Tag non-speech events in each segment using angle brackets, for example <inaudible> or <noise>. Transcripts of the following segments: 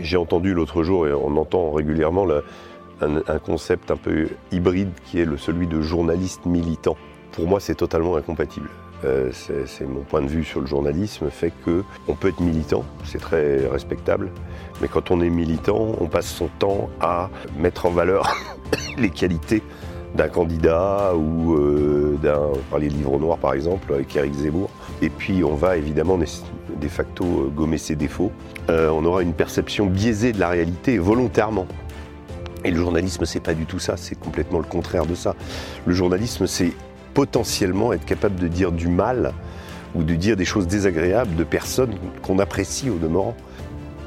J'ai entendu l'autre jour, et on entend régulièrement, un, concept un peu hybride qui est le, celui de journaliste militant. Pour moi, c'est totalement incompatible. Euh, c'est mon point de vue sur le journalisme, fait que on peut être militant, c'est très respectable, mais quand on est militant, on passe son temps à mettre en valeur <coughs> les qualités d'un candidat ou euh, d'un. parler de livre noir par exemple avec Eric Zemmour. Et puis on va évidemment de facto euh, gommer ses défauts. Euh, on aura une perception biaisée de la réalité volontairement. Et le journalisme, c'est pas du tout ça, c'est complètement le contraire de ça. Le journalisme, c'est potentiellement être capable de dire du mal ou de dire des choses désagréables de personnes qu'on apprécie au demeurant.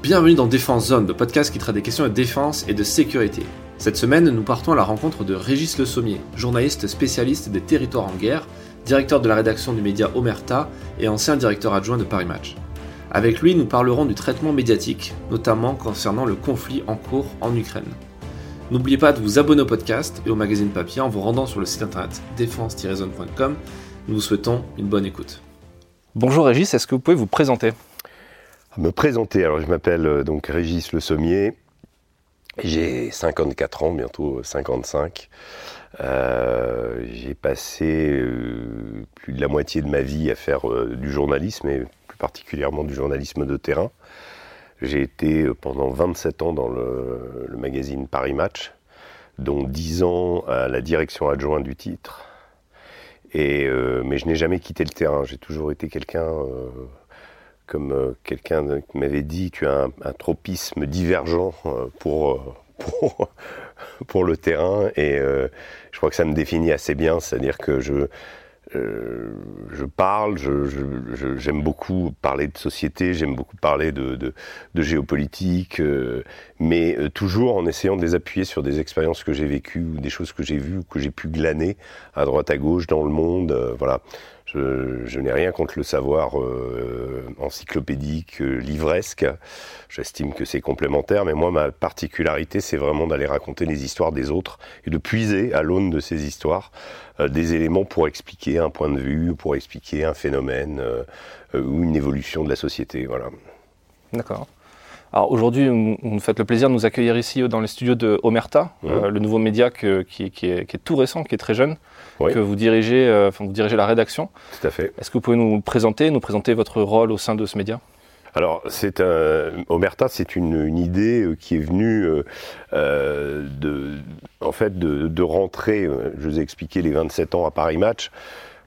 Bienvenue dans Défense Zone, le podcast qui traite des questions de défense et de sécurité. Cette semaine, nous partons à la rencontre de Régis Le Sommier, journaliste spécialiste des territoires en guerre, directeur de la rédaction du média Omerta et ancien directeur adjoint de Paris Match. Avec lui, nous parlerons du traitement médiatique, notamment concernant le conflit en cours en Ukraine. N'oubliez pas de vous abonner au podcast et au magazine papier en vous rendant sur le site internet défense-zone.com. Nous vous souhaitons une bonne écoute. Bonjour Régis, est-ce que vous pouvez vous présenter? Me présenter, alors je m'appelle euh, donc Régis Le Sommier, j'ai 54 ans, bientôt 55. Euh, j'ai passé euh, plus de la moitié de ma vie à faire euh, du journalisme, et plus particulièrement du journalisme de terrain. J'ai été pendant 27 ans dans le, magazine Paris Match, dont 10 ans à la direction adjointe du titre. Et, mais je n'ai jamais quitté le terrain. J'ai toujours été quelqu'un comme quelqu'un m'avait dit, tu as un, tropisme divergent pour, <laughs> pour, <laughs> pour le terrain et euh, je crois que ça me définit assez bien, c'est-à-dire que je, euh, je parle, j'aime beaucoup parler de société, j'aime beaucoup parler de, de, géopolitique, euh, mais toujours en essayant de les appuyer sur des expériences que j'ai vécues, ou des choses que j'ai vues, que j'ai pu glaner à droite à gauche dans le monde. voilà. Je, n'ai rien contre le savoir euh, encyclopédique, euh, livresque. J'estime que c'est complémentaire, mais moi, ma particularité, c'est vraiment d'aller raconter les histoires des autres et de puiser à l'aune de ces histoires euh, des éléments pour expliquer un point de vue, pour expliquer un phénomène ou une évolution de la société. Voilà. D'accord. Alors aujourd'hui, vous nous faites le plaisir de nous accueillir ici dans les studios de Omerta, le nouveau média qui, est, tout récent, qui est très jeune que vous dirigez, euh, vous dirigez la rédaction. Tout à fait. Est-ce que vous pouvez nous présenter, nous présenter votre rôle au sein de ce média? Alors, c'est un, Omerta, c'est une, idée euh, qui est venue euh, de, en fait, de, rentrer. Je vous ai expliqué les 27 ans à Paris Match.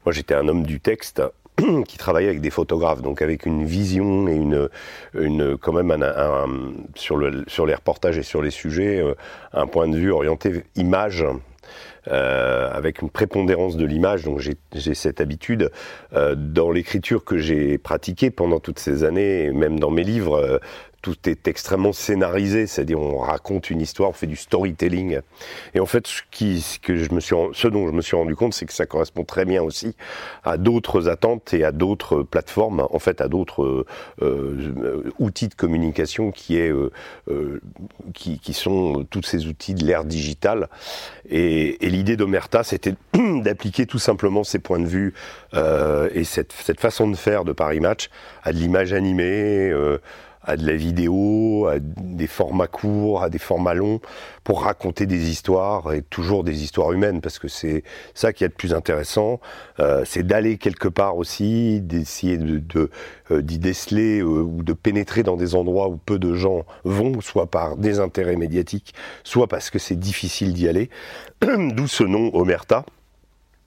Moi, j'étais un homme du texte <clears throat> qui travaillait avec des photographes, donc avec une vision et une, une quand même sur, le, sur les reportages et sur les sujets, un point de vue orienté image euh, avec une prépondérance de l'image. Donc j'ai cette habitude euh, dans l'écriture que j'ai pratiquée pendant toutes ces années, et même dans mes livres, euh, tout est extrêmement scénarisé, c'est-à-dire on raconte une histoire, on fait du storytelling. Et en fait, ce, qui, ce, que je me suis, ce dont je me suis rendu compte, c'est que ça correspond très bien aussi à d'autres attentes et à d'autres plateformes, en fait, à d'autres euh, outils de communication qui, est, euh, euh, qui, qui, sont tous ces outils de l'ère digitale. Et, et l'idée d'Omerta, c'était <clears throat> d'appliquer tout simplement ces points de vue euh, et cette, cette, façon de faire de Paris Match à de l'image animée à de la vidéo, à des formats courts, à des formats longs, pour raconter des histoires, et toujours des histoires humaines, parce que c'est ça qui est le plus intéressant, euh, c'est d'aller quelque part aussi, d'essayer de, euh, d'y déceler euh, ou de pénétrer dans des endroits où peu de gens vont, soit par des intérêts médiatiques, soit parce que c'est difficile d'y aller, <clears throat> d'où ce nom Omerta,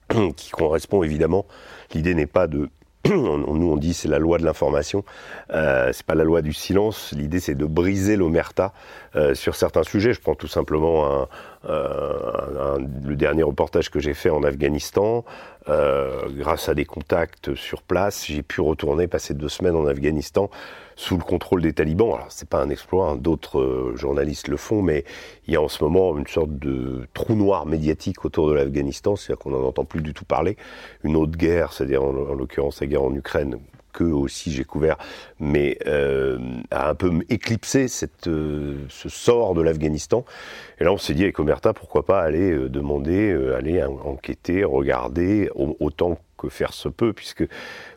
<clears throat> qui correspond évidemment, l'idée n'est pas de <clears throat> nous on dit c'est la loi de l'information, euh, c'est pas la loi du silence. L'idée c'est de briser l'omerta euh, sur certains sujets. Je prends tout simplement euh, le dernier reportage que j'ai fait en Afghanistan. Euh, grâce à des contacts sur place, j'ai pu retourner passer deux semaines en Afghanistan sous le contrôle des talibans. Alors c'est pas un exploit, hein, d'autres euh, journalistes le font, mais il y a en ce moment une sorte de trou noir médiatique autour de l'Afghanistan, c'est-à-dire qu'on n'en entend plus du tout parler. Une autre guerre, c'est-à-dire en, l'occurrence la guerre en Ukraine, que aussi j'ai couvert, mais euh, a un peu éclipsé euh, ce sort de l'Afghanistan. Et là, on s'est dit avec Omerta, pourquoi pas aller demander, aller enquêter, regarder autant faire se peut, puisque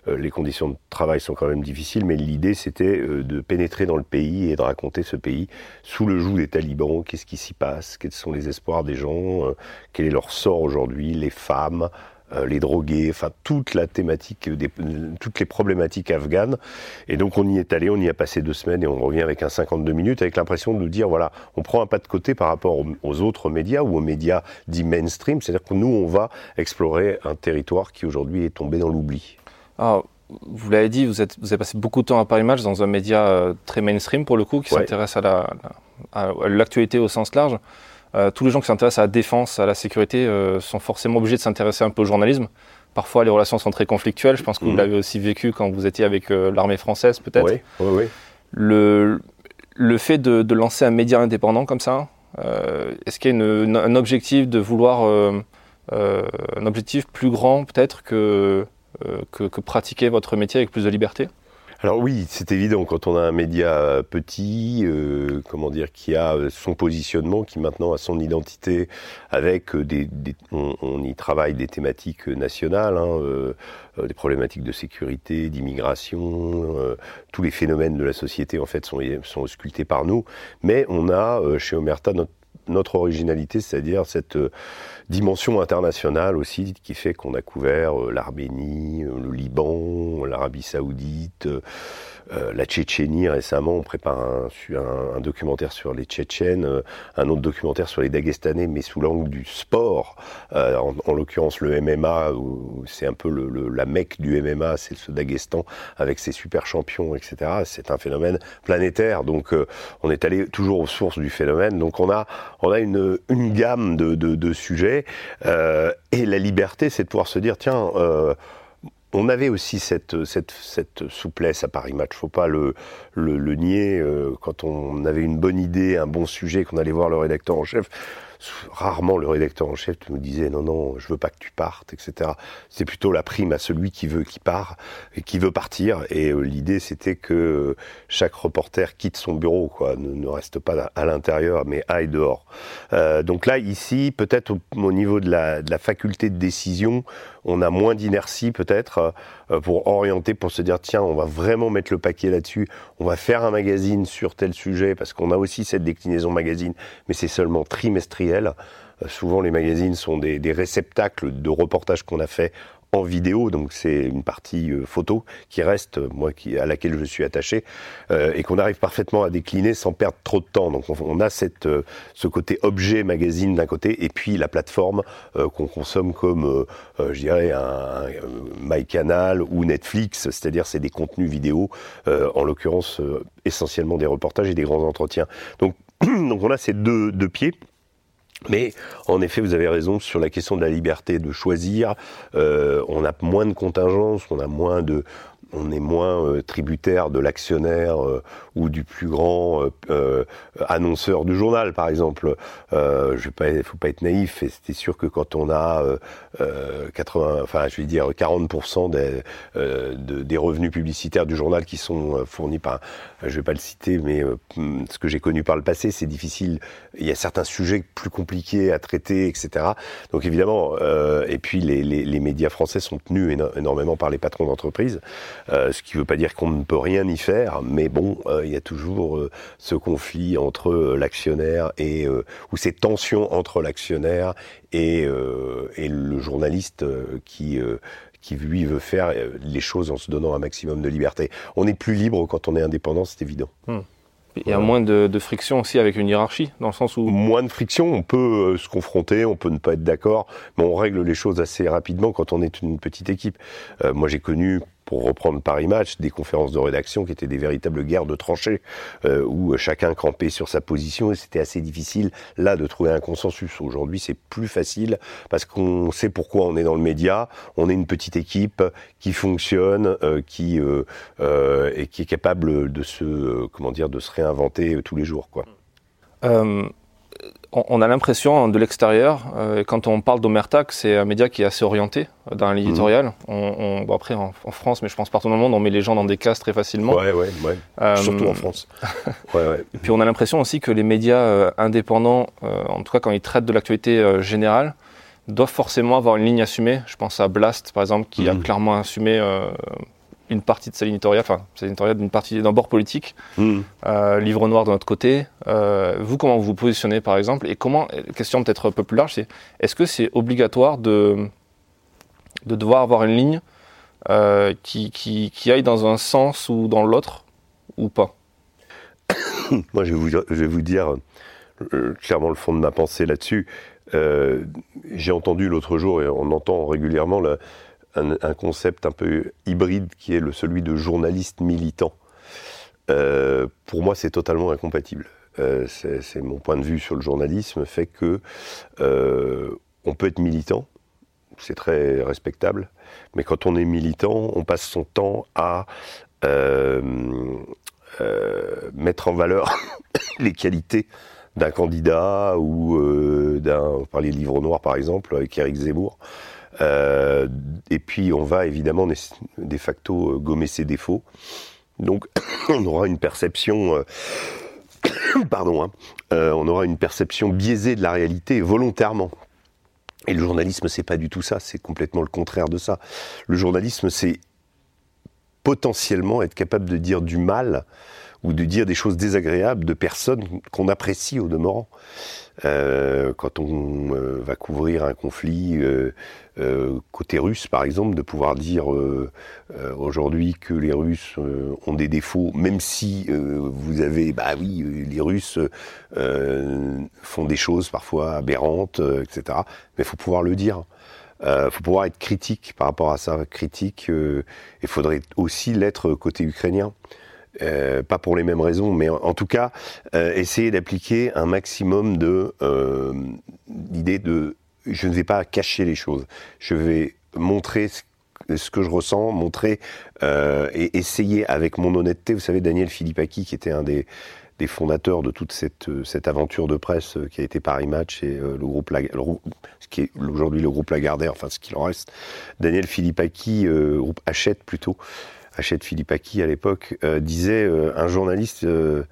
les conditions de travail sont quand même difficiles, mais l'idée c'était de pénétrer dans le pays et de raconter ce pays sous le joug des talibans, qu'est-ce qui s'y passe, quels sont les espoirs des gens, quel est leur sort aujourd'hui, les femmes, euh, les drogués, enfin toute la thématique, des, toutes les problématiques afghanes. Et donc on y est allé, on y a passé deux semaines et on revient avec un 52 minutes avec l'impression de dire voilà, on prend un pas de côté par rapport aux, autres médias ou aux médias dits mainstream, c'est-à-dire que nous on va explorer un territoire qui aujourd'hui est tombé dans l'oubli. Alors, vous l'avez dit, vous, êtes, vous avez passé beaucoup de temps à Paris Match dans un média euh, très mainstream pour le coup, qui s'intéresse à l'actualité au sens large. Euh, tous les gens qui s'intéressent à la défense, à la sécurité, euh, sont forcément obligés de s'intéresser un peu au journalisme. Parfois, les relations sont très conflictuelles. Je pense que vous mhm. l'avez aussi vécu quand vous étiez avec euh, l'armée française, peut-être. Oui, oui, oui. Le, le fait de, de, lancer un média indépendant comme ça, est-ce qu'il y a une, un objectif de vouloir un objectif plus grand peut-être que, que, que pratiquer votre métier avec plus de liberté? Alors oui, c'est évident quand on a un média petit, euh, comment dire, qui a son positionnement, qui maintenant a son identité, avec des, on, y travaille des thématiques nationales, hein, euh, des problématiques de sécurité, d'immigration, euh, tous les phénomènes de la société en fait sont, sont auscultés par nous. Mais on a chez Omerta notre originalité, c'est-à-dire cette euh, dimension internationale aussi qui fait qu'on a couvert euh, l'Arménie, euh, le Liban, l'Arabie saoudite, euh, la Tchétchénie récemment, on prépare un, documentaire sur les Tchétchènes, un autre documentaire sur les Dagestanais, mais sous l'angle du sport, en, l'occurrence le MMA, c'est un peu la mecque du MMA, c'est ce Dagestan avec ses super champions, etc. C'est un phénomène planétaire, donc on est allé toujours aux sources du phénomène. Donc on a, on a une, gamme de sujets, et la liberté, c'est de pouvoir se dire, tiens, on avait aussi cette, souplesse à Paris Match, faut pas le, le, nier. Euh, quand on avait une bonne idée, un bon sujet, qu'on allait voir le rédacteur en chef, rarement le rédacteur en chef nous disait non non je veux pas que tu partes etc c'est plutôt la prime à celui qui veut qui part et qui veut partir. Et euh, l'idée c'était que chaque reporter quitte son bureau quoi ne, reste pas à l'intérieur mais aille dehors. Euh, donc là ici peut-être au, niveau de la, faculté de décision on a moins d'inertie peut-être euh, pour orienter, pour se dire tiens, on va vraiment mettre le paquet là-dessus, on va faire un magazine sur tel sujet, parce qu'on a aussi cette déclinaison magazine, mais c'est seulement trimestriel. Euh, souvent, les magazines sont des, réceptacles de reportages qu'on a fait en vidéo, donc c'est une partie euh, photo qui reste, euh, moi, à laquelle je suis attaché, et qu'on arrive parfaitement à décliner sans perdre trop de temps. Donc on, a cette, ce côté objet magazine d'un côté, et puis la plateforme qu'on consomme comme, je dirais, un, un MyCanal ou Netflix, c'est-à-dire c'est des contenus vidéo, en l'occurrence essentiellement des reportages et des grands entretiens. Donc, <clears throat> on a ces deux pieds. Mais en effet, vous avez raison sur la question de la liberté de choisir. Euh, on a moins de contingence, on a moins de, on est moins euh, tributaire de l'actionnaire euh, ou du plus grand euh, annonceur du journal, par exemple. je ne faut pas être naïf. Et c'était sûr que quand on a 80, enfin, je vais dire 40% des, des revenus publicitaires du journal qui sont fournis par, je vais pas le citer, mais ce que j'ai connu par le passé, c'est difficile. Il y a certains sujets plus compliqués à traiter, etc. Donc évidemment, et puis les, les, les, médias français sont tenus énormément par les patrons d'entreprise. Euh, ce qui ne veut pas dire qu'on ne peut rien y faire, mais bon, euh, il y a toujours euh, ce conflit entre l'actionnaire et ou ces tensions entre l'actionnaire et, et le journaliste qui qui lui veut faire les choses en se donnant un maximum de liberté. On est plus libre quand on est indépendant, c'est évident. Hmm. Il y a moins de, de, friction aussi avec une hiérarchie, dans le sens où... Moins de friction, on peut se confronter, on peut ne pas être d'accord, mais on règle les choses assez rapidement quand on est une petite équipe. moi j'ai connu pour reprendre Paris Match, des conférences de rédaction qui étaient des véritables guerres de tranchées, euh, où chacun campait sur sa position et c'était assez difficile là de trouver un consensus. Aujourd'hui, c'est plus facile parce qu'on sait pourquoi on est dans le média. On est une petite équipe qui fonctionne, euh, qui euh, et qui est capable de se, comment dire, de se réinventer tous les jours, quoi on a l'impression hein, de l'extérieur, euh, quand on parle d'Omerta, que c'est un média qui est assez orienté euh, dans l'éditorial. Mhm. On, bon après, en, France, mais je pense partout dans le monde, on met les gens dans des cases très facilement. Ouais, ouais, ouais. Euh, Surtout en France. <laughs> ouais, ouais. Et puis on a l'impression aussi que les médias indépendants, en tout cas quand ils traitent de l'actualité générale, doivent forcément avoir une ligne assumée. Je pense à Blast, par exemple, qui a Mhm. clairement assumé euh, une partie de sa ligne enfin, sa ligne d'une partie d'un bord politique. Mhm. Euh, livre noir de notre côté. Euh, vous, comment vous vous positionnez, par exemple Et comment, question peut-être un peu plus large, c'est est-ce que c'est obligatoire de, de devoir avoir une ligne euh, qui, qui, qui aille dans un sens ou dans l'autre, ou pas? <coughs> Moi, je vais vous, je vais vous dire clairement le fond de ma pensée là-dessus. J'ai entendu l'autre jour, et on entend régulièrement, là, un, concept un peu hybride qui est le, celui de journaliste militant. Euh, pour moi, c'est totalement incompatible. Euh, c'est mon point de vue sur le journalisme, fait que euh, on peut être militant, c'est très respectable, mais quand on est militant, on passe son temps à mettre en valeur <coughs> les qualités d'un candidat ou d'un, par les livres noirs par exemple, avec Eric Zemmour. Euh, et puis on va évidemment de facto euh, gommer ses défauts. Donc <coughs> on aura une perception, euh, <coughs> pardon, hein, on aura une perception biaisée de la réalité volontairement. Et le journalisme, c'est pas du tout ça, c'est complètement le contraire de ça. Le journalisme, c'est potentiellement être capable de dire du mal ou de dire des choses désagréables de personnes qu'on apprécie au demeurant. Quand on va couvrir un conflit euh, côté russe, par exemple, de pouvoir dire euh, euh, aujourd'hui que les Russes ont des défauts, même si vous avez, bah oui, les Russes font des choses parfois aberrantes, etc. Mais il faut pouvoir le dire. Il faut pouvoir être critique par rapport à ça, critique. Il faudrait aussi l'être côté ukrainien. Pas pour les mêmes raisons, mais en, tout cas, essayer d'appliquer un maximum de euh, l'idée de je ne vais pas cacher les choses, je vais montrer ce, que je ressens, montrer euh, et essayer avec mon honnêteté. Vous savez, Daniel Philippaki, qui était un des, fondateurs de toute cette, cette aventure de presse qui a été Paris Match et euh, le groupe, Lag... le, ce qui est aujourd'hui le groupe Lagardère, enfin ce qu'il en reste. Daniel Philippaki, euh, groupe Hachette plutôt. Hachette Philippaki à l'époque, euh, disait euh, un journaliste, euh,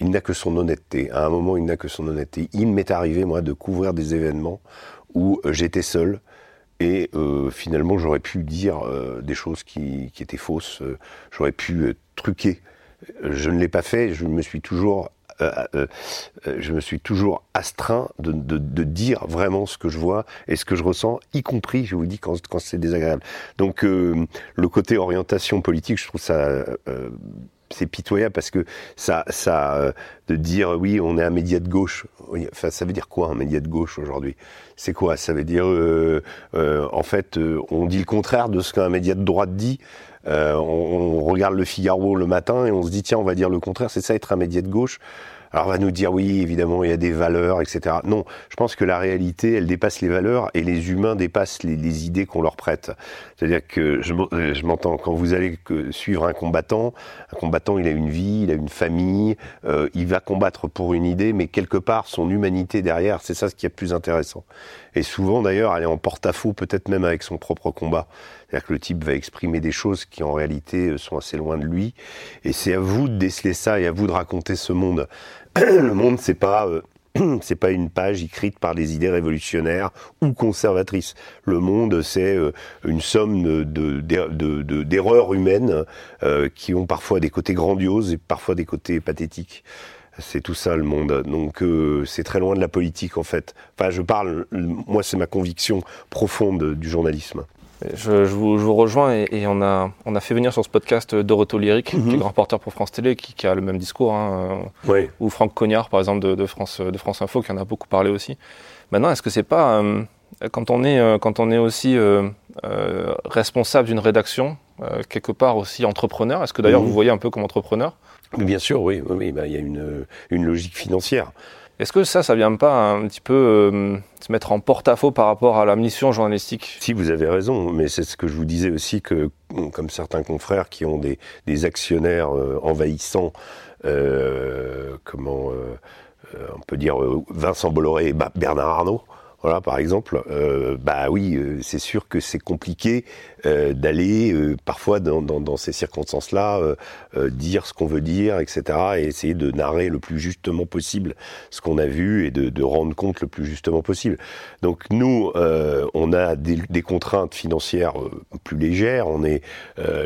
il n'a que son honnêteté. À un moment, il n'a que son honnêteté. Il m'est arrivé, moi, de couvrir des événements où euh, j'étais seul et euh, finalement, j'aurais pu dire euh, des choses qui, étaient fausses. J'aurais pu truquer. Je ne l'ai pas fait. Je me suis toujours je me suis toujours astreint de, dire vraiment ce que je vois et ce que je ressens, y compris, je vous dis, quand, c'est désagréable. Donc, le côté orientation politique, je trouve ça. Euh, c'est pitoyable parce que ça, ça, euh, de dire oui, on est un média de gauche. Enfin, ça veut dire quoi un média de gauche aujourd'hui? C'est quoi? Ça veut dire, euh, en fait, on dit le contraire de ce qu'un média de droite dit. Euh, on, on, regarde le Figaro le matin et on se dit tiens on va dire le contraire, c'est ça être un média de gauche? Alors on va nous dire oui évidemment il y a des valeurs etc. Non, je pense que la réalité elle dépasse les valeurs et les humains dépassent les, idées qu'on leur prête. C'est-à-dire que je, je m'entends quand vous allez suivre un combattant, un combattant il a une vie, il a une famille, euh, il va combattre pour une idée, mais quelque part son humanité derrière, c'est ça ce qui est plus intéressant. Et souvent d'ailleurs elle est en porte-à-faux peut-être même avec son propre combat. C'est-à-dire que le type va exprimer des choses qui en réalité sont assez loin de lui. Et c'est à vous de déceler ça et à vous de raconter ce monde. <clears throat> le monde, c'est pas, euh, <clears throat> c'est pas une page écrite par des idées révolutionnaires ou conservatrices. Le monde, c'est euh, une somme de, de, d'erreurs humaines euh, qui ont parfois des côtés grandioses et parfois des côtés pathétiques. C'est tout ça le monde. Donc c'est très loin de la politique en fait. Enfin, je parle, moi c'est ma conviction profonde du journalisme. Je, je, vous, je, vous, rejoins et, et, on, a, on a fait venir sur ce podcast Dorothée Lyric, mm -hmm. qui est grand reporter pour France Télé, qui, qui a le même discours, hein, oui. ou Franck Cognard, par exemple, de, de, France, de France Info, qui en a beaucoup parlé aussi. Maintenant, est-ce que c'est pas, euh, quand, on est, euh, quand on est aussi euh, responsable d'une rédaction, quelque part aussi entrepreneur, est-ce que d'ailleurs -hmm. vous voyez un peu comme entrepreneur? Bien sûr, oui, oui bah, il y a une, une logique financière. Est-ce que ça, ça vient pas un petit peu euh, se mettre en porte-à-faux par rapport à la mission journalistique? Si, vous avez raison, mais c'est ce que je vous disais aussi que, comme certains confrères qui ont des, actionnaires euh, envahissants, euh, comment on peut dire Vincent Bolloré et Bernard Arnault, voilà, par exemple, bah oui, c'est sûr que c'est compliqué euh, d'aller parfois dans, dans, dans ces circonstances-là dire ce qu'on veut dire, etc., et essayer de narrer le plus justement possible ce qu'on a vu et de, de, rendre compte le plus justement possible. Donc nous, on a des, des, contraintes financières plus légères. On est,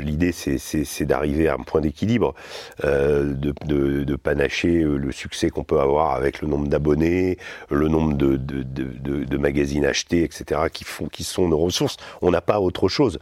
l'idée, c'est d'arriver à un point d'équilibre, de, de, de, panacher le succès qu'on peut avoir avec le nombre d'abonnés, le nombre de, de de, magazines achetés, etc., qui, font, qui sont nos ressources. On n'a pas autre chose.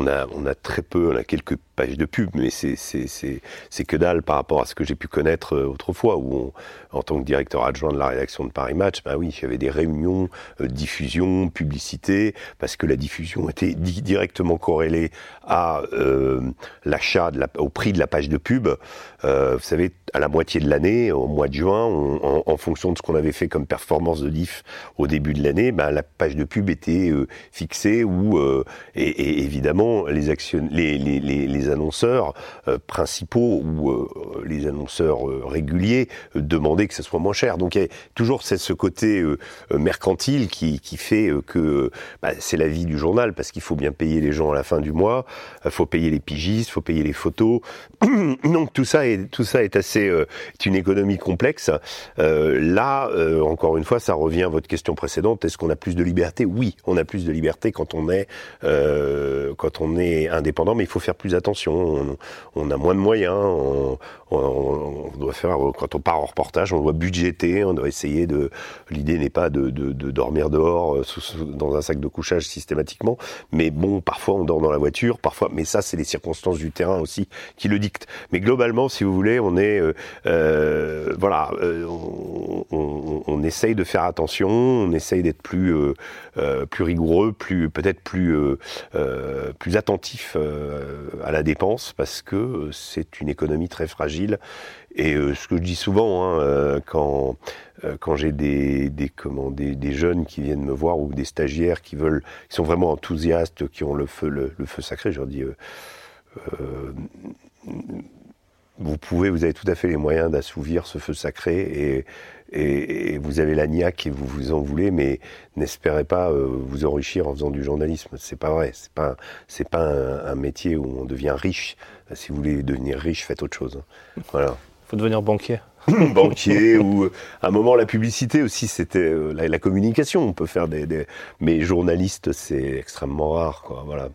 On a, très peu, on a quelques pages de pub, mais c'est que dalle par rapport à ce que j'ai pu connaître euh, autrefois, où en tant que directeur adjoint de la rédaction de Paris Match, ben oui, des réunions, euh, diffusion, publicité, parce que la diffusion était directement corrélée à euh, l'achat, au prix de la page de pub. vous savez, à la moitié de l'année, au mois de juin, en, fonction de ce qu'on avait fait comme performance de diff au début de l'année, ben, la page de pub était fixée ou et, évidemment les, annonceurs principaux ou les annonceurs réguliers demandaient que ce soit moins cher. Donc il y a toujours ce côté euh, euh, mercantile qui, fait euh, que bah, c'est la vie du journal parce qu'il faut bien payer les gens à la fin du mois, il faut payer les pigistes, il faut payer les photos. <clears throat> Donc tout ça est assez une économie complexe. là, encore une fois, ça revient à votre question précédente. Est-ce qu'on a plus de liberté? Oui, on a plus de liberté quand on est quand on est indépendant, mais il faut faire plus attention. On, a moins de moyens. On, doit faire quand on part en reportage on doit budgéter, on doit essayer de. L'idée n'est pas de, dormir dehors euh, dans un sac de couchage systématiquement, mais bon, parfois on dort dans la voiture, parfois. Mais ça, c'est les circonstances du terrain aussi qui le dictent. Mais globalement, si vous voulez, on est euh, euh, voilà, on, essaye de faire attention, on essaye d'être plus plus rigoureux, plus peut-être plus attentif à la dépense parce que c'est une économie très fragile. Et euh, ce que je dis souvent, hein, euh, quand, euh, quand j'ai des, des, comment, des, des, jeunes qui viennent me voir ou des stagiaires qui veulent, qui sont vraiment enthousiastes, qui ont le feu, le, feu sacré, je leur dis, vous pouvez, vous avez tout à fait les moyens d'assouvir ce feu sacré et, et, vous avez la niaque et vous vous en voulez, mais n'espérez pas vous enrichir en faisant du journalisme. C'est pas vrai. C'est pas, c'est pas un, un, métier où on devient riche. Si vous voulez devenir riche, faites autre chose. Voilà faut devenir banquier. <laughs> banquier ou euh, à un moment la publicité aussi c'était euh, la, communication on peut faire des, mais journaliste c'est extrêmement rare quoi voilà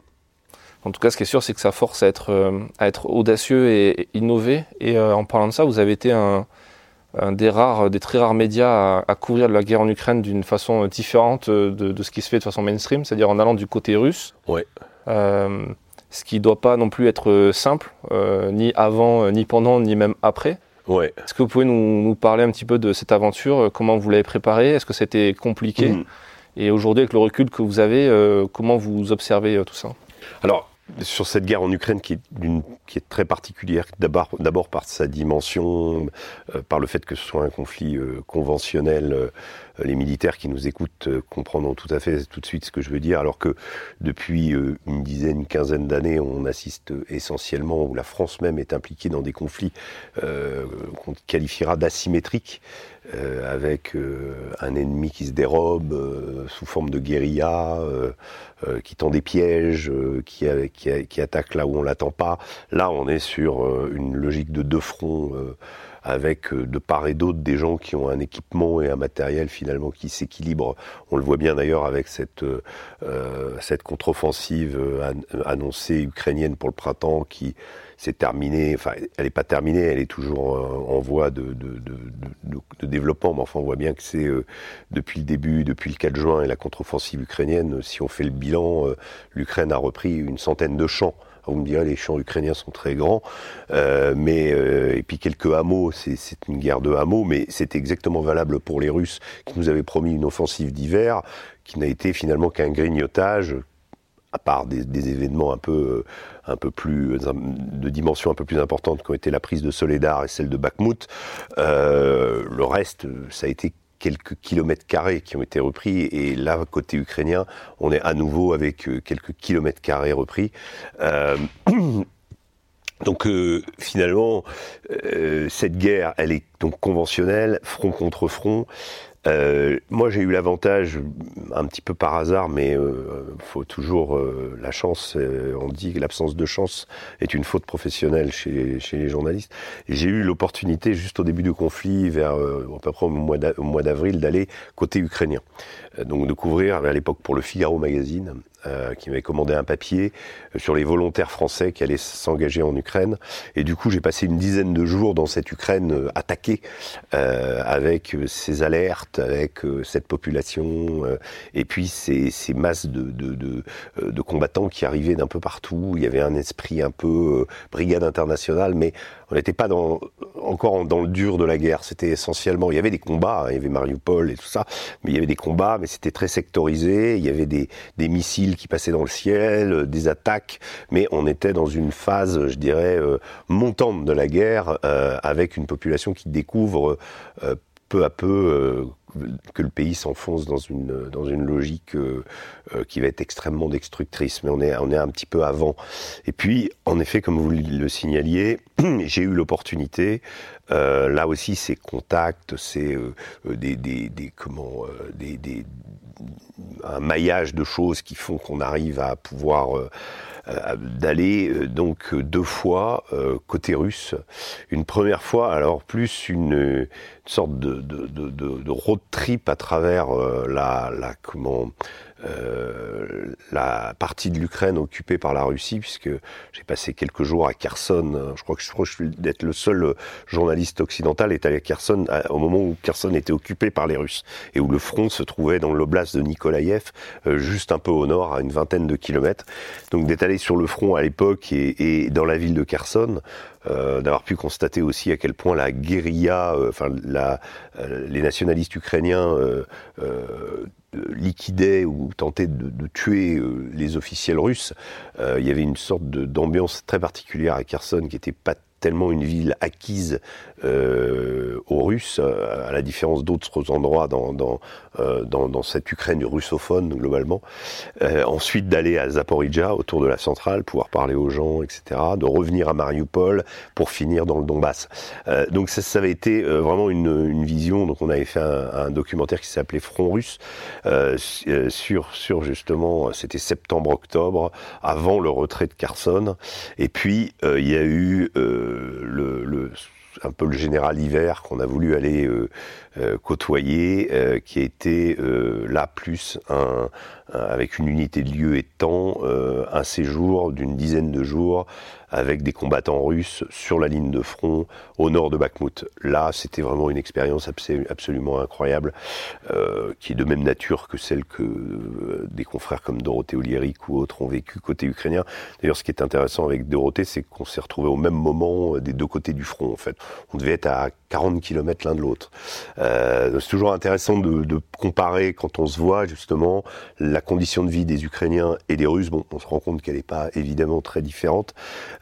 en tout cas ce qui est sûr c'est que ça force à être euh, à être audacieux et, innover et en parlant de ça vous avez été un, des rares des très rares médias à, couvrir la guerre en Ukraine d'une façon différente de, de, ce qui se fait de façon mainstream c'est-à-dire en allant du côté russe ouais ce qui ne doit pas non plus être euh, simple, euh, ni avant, euh, ni pendant, ni même après. Ouais. Est-ce que vous pouvez nous, parler un petit peu de cette aventure Comment vous l'avez préparée Est-ce que c'était compliqué mmh. Et aujourd'hui, avec le recul que vous avez, comment vous observez tout ça? Alors, sur cette guerre en Ukraine qui est, qui est très particulière, d'abord par sa dimension, par le fait que ce soit un conflit conventionnel euh, les militaires qui nous écoutent euh, comprendront tout à fait tout de suite ce que je veux dire, alors que depuis euh, une dizaine, une quinzaine d'années, on assiste essentiellement, où la France même est impliquée dans des conflits qu'on qualifiera d'asymétriques, avec un ennemi qui se dérobe sous forme de guérilla, qui tend des pièges, qui, qui, qui, attaque là où on l'attend pas. Là, on est sur une logique de deux fronts avec euh, de part et d'autre des gens qui ont un équipement et un matériel finalement qui s'équilibrent. On le voit bien d'ailleurs avec cette, euh, euh cette contre-offensive annoncée ukrainienne pour le printemps qui s'est terminée, enfin elle n'est pas terminée, elle est toujours en voie de, développement, mais enfin on voit bien que c'est depuis le début, depuis le 4 juin et la contre-offensive ukrainienne, si on fait le bilan, l'Ukraine a repris une centaine de champs vous me direz, les champs ukrainiens sont très grands, euh, mais euh, et puis quelques hameaux, c'est une guerre de hameaux, mais c'est exactement valable pour les Russes qui nous avaient promis une offensive d'hiver, qui n'a été finalement qu'un grignotage à part des, des, événements un peu, un peu plus de dimension un peu plus importante qui ont été la prise de Soledar et celle de Bakhmut, euh, le reste, ça a été quelques kilomètres carrés qui ont été repris. Et là, côté ukrainien, on est à nouveau avec euh, quelques kilomètres carrés repris. Euh, <clears throat> donc euh, finalement, cette guerre, elle est donc conventionnelle, front contre front. Euh, moi, j'ai eu l'avantage, un petit peu par hasard, mais euh, faut toujours euh, la chance. on dit que l'absence de chance est une faute professionnelle chez, chez les journalistes. J'ai eu l'opportunité, juste au début du conflit, vers à peu près au mois d'avril, d'aller côté ukrainien. donc de couvrir, à l'époque pour le Figaro magazine, euh, qui m'avait commandé un papier euh, sur les volontaires français qui allaient s'engager en Ukraine. Et du coup, j'ai passé une dizaine de jours dans cette Ukraine euh, attaquée, euh, avec ces alertes, avec cette population, et puis ces, ces masses de, de, de, de, combattants qui arrivaient d'un peu partout. Il y avait un esprit un peu brigade internationale, mais on n'était pas encore dans le dur de la guerre. C'était essentiellement, il y avait des combats, hein, il y avait Mariupol et tout ça, mais il y avait des combats, mais c'était très sectorisé. Il y avait des, des missiles qui passaient dans le ciel, euh, des attaques, mais on était dans une phase, je dirais, euh, montante de la guerre, euh, avec une population qui découvre peu à peu que le pays s'enfonce dans une dans une logique qui va être extrêmement destructrice. Mais on est on est un petit peu avant. Et puis, en effet, comme vous le signaliez, <clears throat> j'ai eu l'opportunité. là aussi, ces contacts, c'est des, des, des, comment des, des un maillage de choses qui font qu'on arrive à pouvoir euh, euh, d'aller euh, donc deux fois côté russe. Une première fois, alors plus une, sorte de, de, de, de, road trip à travers la, la comment euh, la partie de l'Ukraine occupée par la Russie, puisque j'ai passé quelques jours à Kherson. Je crois que je, crois que je suis d'être le seul journaliste occidental est allé à Kherson au moment où Kherson était occupé par les Russes et où le front se trouvait dans l'oblast de Nikolaïev, euh, juste un peu au nord, à une vingtaine de kilomètres. Donc d'être allé sur le front à l'époque et, et, dans la ville de Kherson, euh, d'avoir pu constater aussi à quel point la guérilla, euh, enfin la, euh, les nationalistes ukrainiens liquidaient ou tentaient de, tuer les officiels russes. il y avait une sorte d'ambiance très particulière à Kherson qui était pas tellement une ville acquise euh, aux Russes, à la différence d'autres endroits dans, dans, euh, dans, dans, cette Ukraine russophone globalement. Euh, ensuite d'aller à Zaporizhia, autour de la centrale, pouvoir parler aux gens, etc. De revenir à Mariupol pour finir dans le Donbass. Euh, donc ça, ça avait été euh, vraiment une, une, vision. Donc on avait fait un, un documentaire qui s'appelait Front russe euh, sur, sur justement, c'était septembre-octobre, avant le retrait de Kherson. Et puis il y a eu un peu le général hiver qu'on a voulu aller euh, euh, côtoyer, euh, qui a été là plus un, avec une unité de lieu et de temps, un séjour d'une dizaine de jours avec des combattants russes sur la ligne de front au nord de Bakhmut. Là, c'était vraiment une expérience absolument incroyable, euh, qui est de même nature que celle que euh, des confrères comme Dorothée Oliéric ou autres ont vécu côté ukrainien. D'ailleurs, ce qui est intéressant avec Dorothée, c'est qu'on s'est retrouvé au même moment euh, des deux côtés du front. En fait, on devait être à 40 km l'un de l'autre. Euh, c'est toujours intéressant de, comparer quand on se voit justement la condition de vie des Ukrainiens et des Russes. Bon, on se rend compte qu'elle n'est pas évidemment très différente.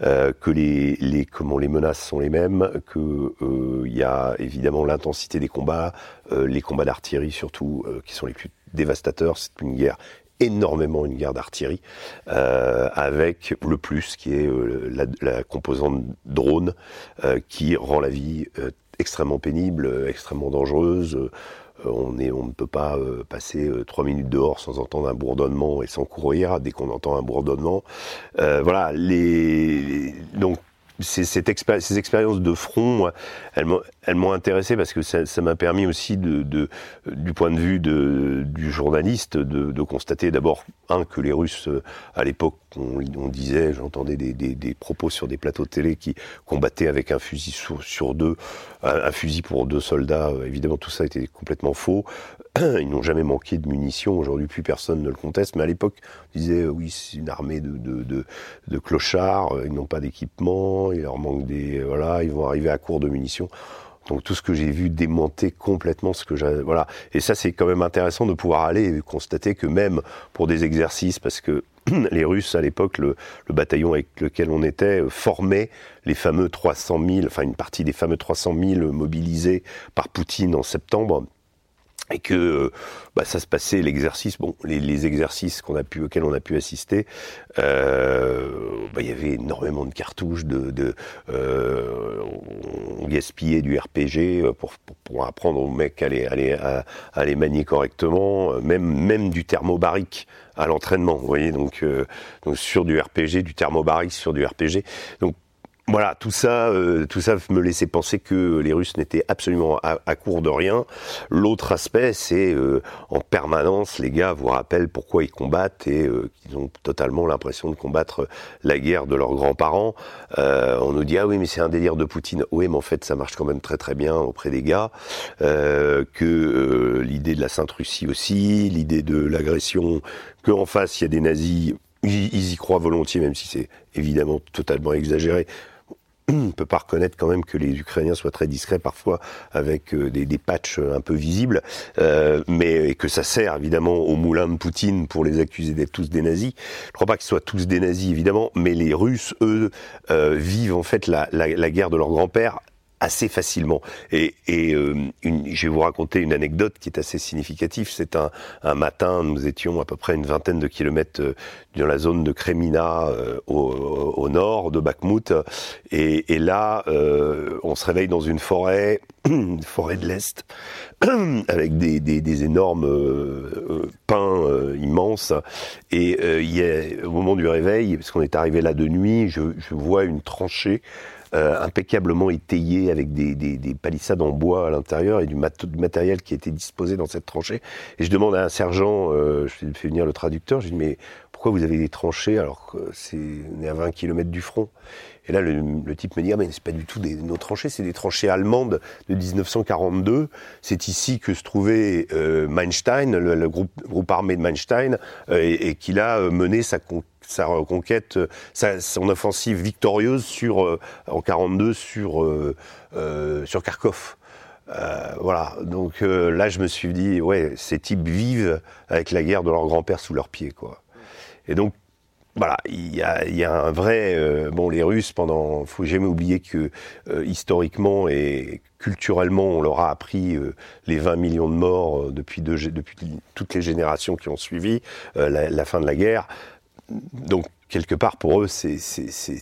Euh, que les, comment les menaces sont les mêmes, que euh, il y a évidemment l'intensité des combats, les combats d'artillerie surtout, qui sont les plus dévastateurs. C'est une guerre énormément une guerre d'artillerie, avec le plus qui est la, composante drone, qui rend la vie extrêmement pénible, extrêmement dangereuse. on, est, on ne peut pas passer trois minutes dehors sans entendre un bourdonnement et sans courir dès qu'on entend un bourdonnement. voilà, les, donc ces, ces expériences de front, elles m'ont intéressé parce que ça m'a permis aussi, de, de, du point de vue de, du journaliste, de, de constater d'abord, un, que les Russes, euh, à l'époque, on, on, disait, j'entendais des, des, des, propos sur des plateaux de télé qui combattaient avec un fusil sur, deux, un, fusil pour deux soldats. Euh, évidemment, tout ça était complètement faux. Ils n'ont jamais manqué de munitions. Aujourd'hui, plus personne ne le conteste. Mais à l'époque, on disait, oui, c'est une armée de, de, de, de clochards. Ils n'ont pas d'équipement. Il leur manque des, voilà, ils vont arriver à court de munitions. Donc tout ce que j'ai vu démonter complètement ce que j'ai, voilà. Et ça, c'est quand même intéressant de pouvoir aller et constater que même pour des exercices, parce que <clears throat> les Russes, à l'époque, le, le, bataillon avec lequel on était, euh, formait les fameux 300 000, enfin une partie des fameux 300 000 mobilisés par Poutine en septembre et que bah, ça se passait l'exercice bon les, exercices qu'on a pu auxquels on a pu assister euh, bah, il y avait énormément de cartouches de, de euh, on gaspillait du RPG pour, pour, apprendre aux mecs à les, à, à, manier correctement même même du thermobarique à l'entraînement vous voyez. Donc, euh, donc sur du RPG du thermobarique sur du RPG donc voilà, tout ça, euh, tout ça me laissait penser que les Russes n'étaient absolument à, court de rien. L'autre aspect, c'est euh, en permanence, les gars vous rappellent pourquoi ils combattent et euh, qu'ils ont totalement l'impression de combattre la guerre de leurs grands-parents. on nous dit ah oui mais c'est un délire de Poutine. Oui mais en fait ça marche quand même très très bien auprès des gars. que l'idée de la Sainte Russie aussi, l'idée de l'agression, qu'en face il y a des nazis ils y croient volontiers, même si c'est évidemment totalement exagéré on peut pas reconnaître quand même que les Ukrainiens soient très discrets parfois avec euh, des, patchs un peu visibles, euh, mais que ça sert évidemment au moulin de Poutine pour les accuser d'être tous des nazis. Je crois pas qu'ils soient tous des nazis évidemment, mais les Russes, eux, euh, vivent en fait la, la, la guerre de leur grand-père assez facilement. Et, et euh, une, je vais vous raconter une anecdote qui est assez significative. C'est un, un, matin, nous étions à peu près une vingtaine de kilomètres euh, dans la zone de Kremina euh, au, au, nord de Bakhmut. Et, et là, on se réveille dans une forêt, une forêt de l'Est, <clears throat> avec des, des, des énormes pins immenses. Et il y a, au moment du réveil, parce qu'on est arrivé là de nuit, je, je vois une tranchée euh, impeccablement étayé avec des, des, des, palissades en bois à l'intérieur et du, matériel qui était disposé dans cette tranchée. Et je demande à un sergent, euh, je fais venir le traducteur, je dis mais pourquoi vous avez des tranchées alors que c'est on est à 20 km du front? Et là le, type me dit ah mais c'est pas du tout des, nos tranchées, c'est des tranchées allemandes de 1942. C'est ici que se trouvait euh, Meinstein, le, groupe, groupe armé de Meinstein, euh, et, et qu'il a mené sa conquête sa reconquête, sa, son offensive victorieuse sur euh, en 42 sur euh, euh, sur Kharkov. Euh, voilà, donc euh, là je me suis dit, ouais, ces types vivent avec la guerre de leur grand-père sous leurs pieds, quoi. Et donc, voilà, il y a, un vrai... Euh, bon, les Russes, pendant... faut jamais oublier que historiquement et culturellement, on leur a appris les 20 millions de morts depuis, depuis toutes les générations qui ont suivi la, fin de la guerre donc quelque part pour eux, c'est,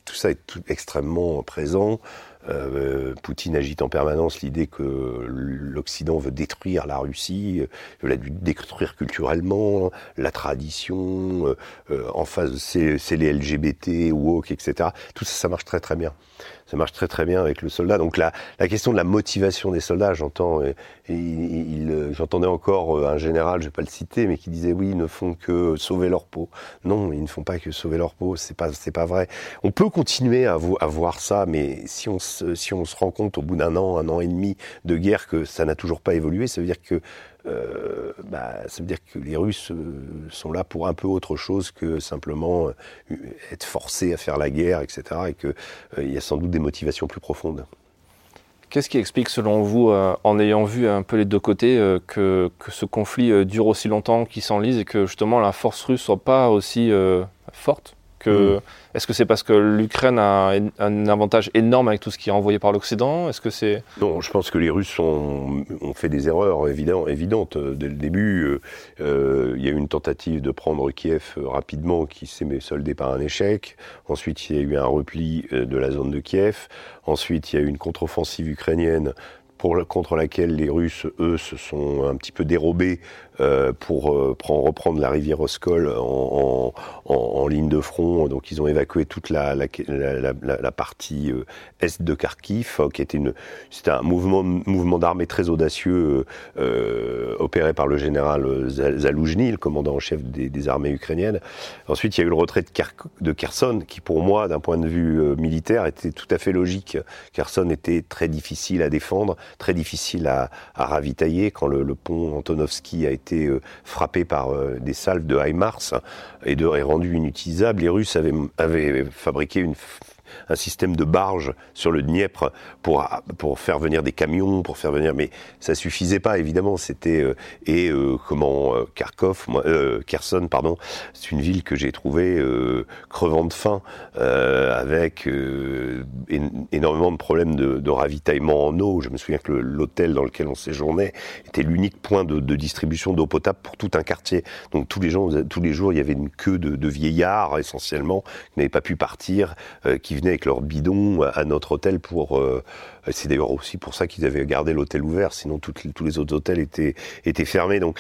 tout ça est extrêmement présent. Euh, Poutine agite en permanence l'idée que l'Occident veut détruire la Russie, veut la détruire culturellement, la tradition, euh, euh, en face c'est les LGBT, woke, etc. Tout ça, ça marche très très bien ça marche très très bien avec le soldat. Donc la, la question de la motivation des soldats, j'entends, et, il, j'entendais encore euh, un général, je vais pas le citer, mais qui disait oui, ils ne font que sauver leur peau. Non, ils ne font pas que sauver leur peau, c'est pas c'est pas vrai. On peut continuer à, à voir ça, mais si on se, si on se rend compte au bout d'un an, un an et demi de guerre que ça n'a toujours pas évolué, ça veut dire que euh, bah, ça veut dire que les Russes euh, sont là pour un peu autre chose que simplement euh, être forcés à faire la guerre, etc. Et qu'il y a sans doute des motivations plus profondes. Qu'est-ce qui explique, selon vous, en ayant vu un peu les deux côtés, que, que, ce conflit dure aussi longtemps, qu'il s'enlise et que justement la force russe soit pas aussi forte? Que, mm. Est-ce que c'est parce que l'Ukraine a un avantage énorme avec tout ce qui est envoyé par l'Occident? Est-ce que c'est Non, je pense que les Russes ont, ont fait des erreurs évidentes. évidentes. Dès le début, euh, euh, il y a eu une tentative de prendre Kiev euh, rapidement qui s'est soldée par un échec. Ensuite, il y a eu un repli de la zone de Kiev. Ensuite, il y a eu une contre-offensive ukrainienne pour, contre laquelle les Russes, eux, se sont un petit peu dérobés euh, pour euh, prendre, reprendre la rivière Oskol en, en, ligne de front. Donc ils ont évacué toute la, la, partie euh, est de Kharkiv, qui était une, c'était un mouvement, mouvement d'armée très audacieux opéré par le général Zaloujny, le commandant en chef des, armées ukrainiennes. Ensuite, il y a eu le retrait de, Ker, de Kherson, qui pour moi, d'un point de vue militaire, était tout à fait logique. Kherson était très difficile à défendre, très difficile à, à ravitailler quand le, le pont Antonovski a été euh, frappé par euh, des salves de HIMARS et, de, et rendu inutilisable. Les Russes avaient fabriqué une un système de barges sur le Dniepr pour pour faire venir des camions, pour faire venir, mais ça suffisait pas évidemment. C'était et comment Kharkov, moi, Kherson, pardon, c'est une ville que j'ai trouvée crevant de faim, avec énormément de problèmes de, ravitaillement en eau. Je me souviens que l'hôtel dans lequel on séjournait était l'unique point de, distribution d'eau potable pour tout un quartier. Donc tous les gens, tous les jours, il y avait une queue de, de vieillards essentiellement qui n'avaient pas pu partir, euh, qui venaient avec leurs bidons à notre hôtel pour. Euh, c'est d'ailleurs aussi pour ça qu'ils avaient gardé l'hôtel ouvert, sinon tous les autres hôtels étaient étaient fermés. Donc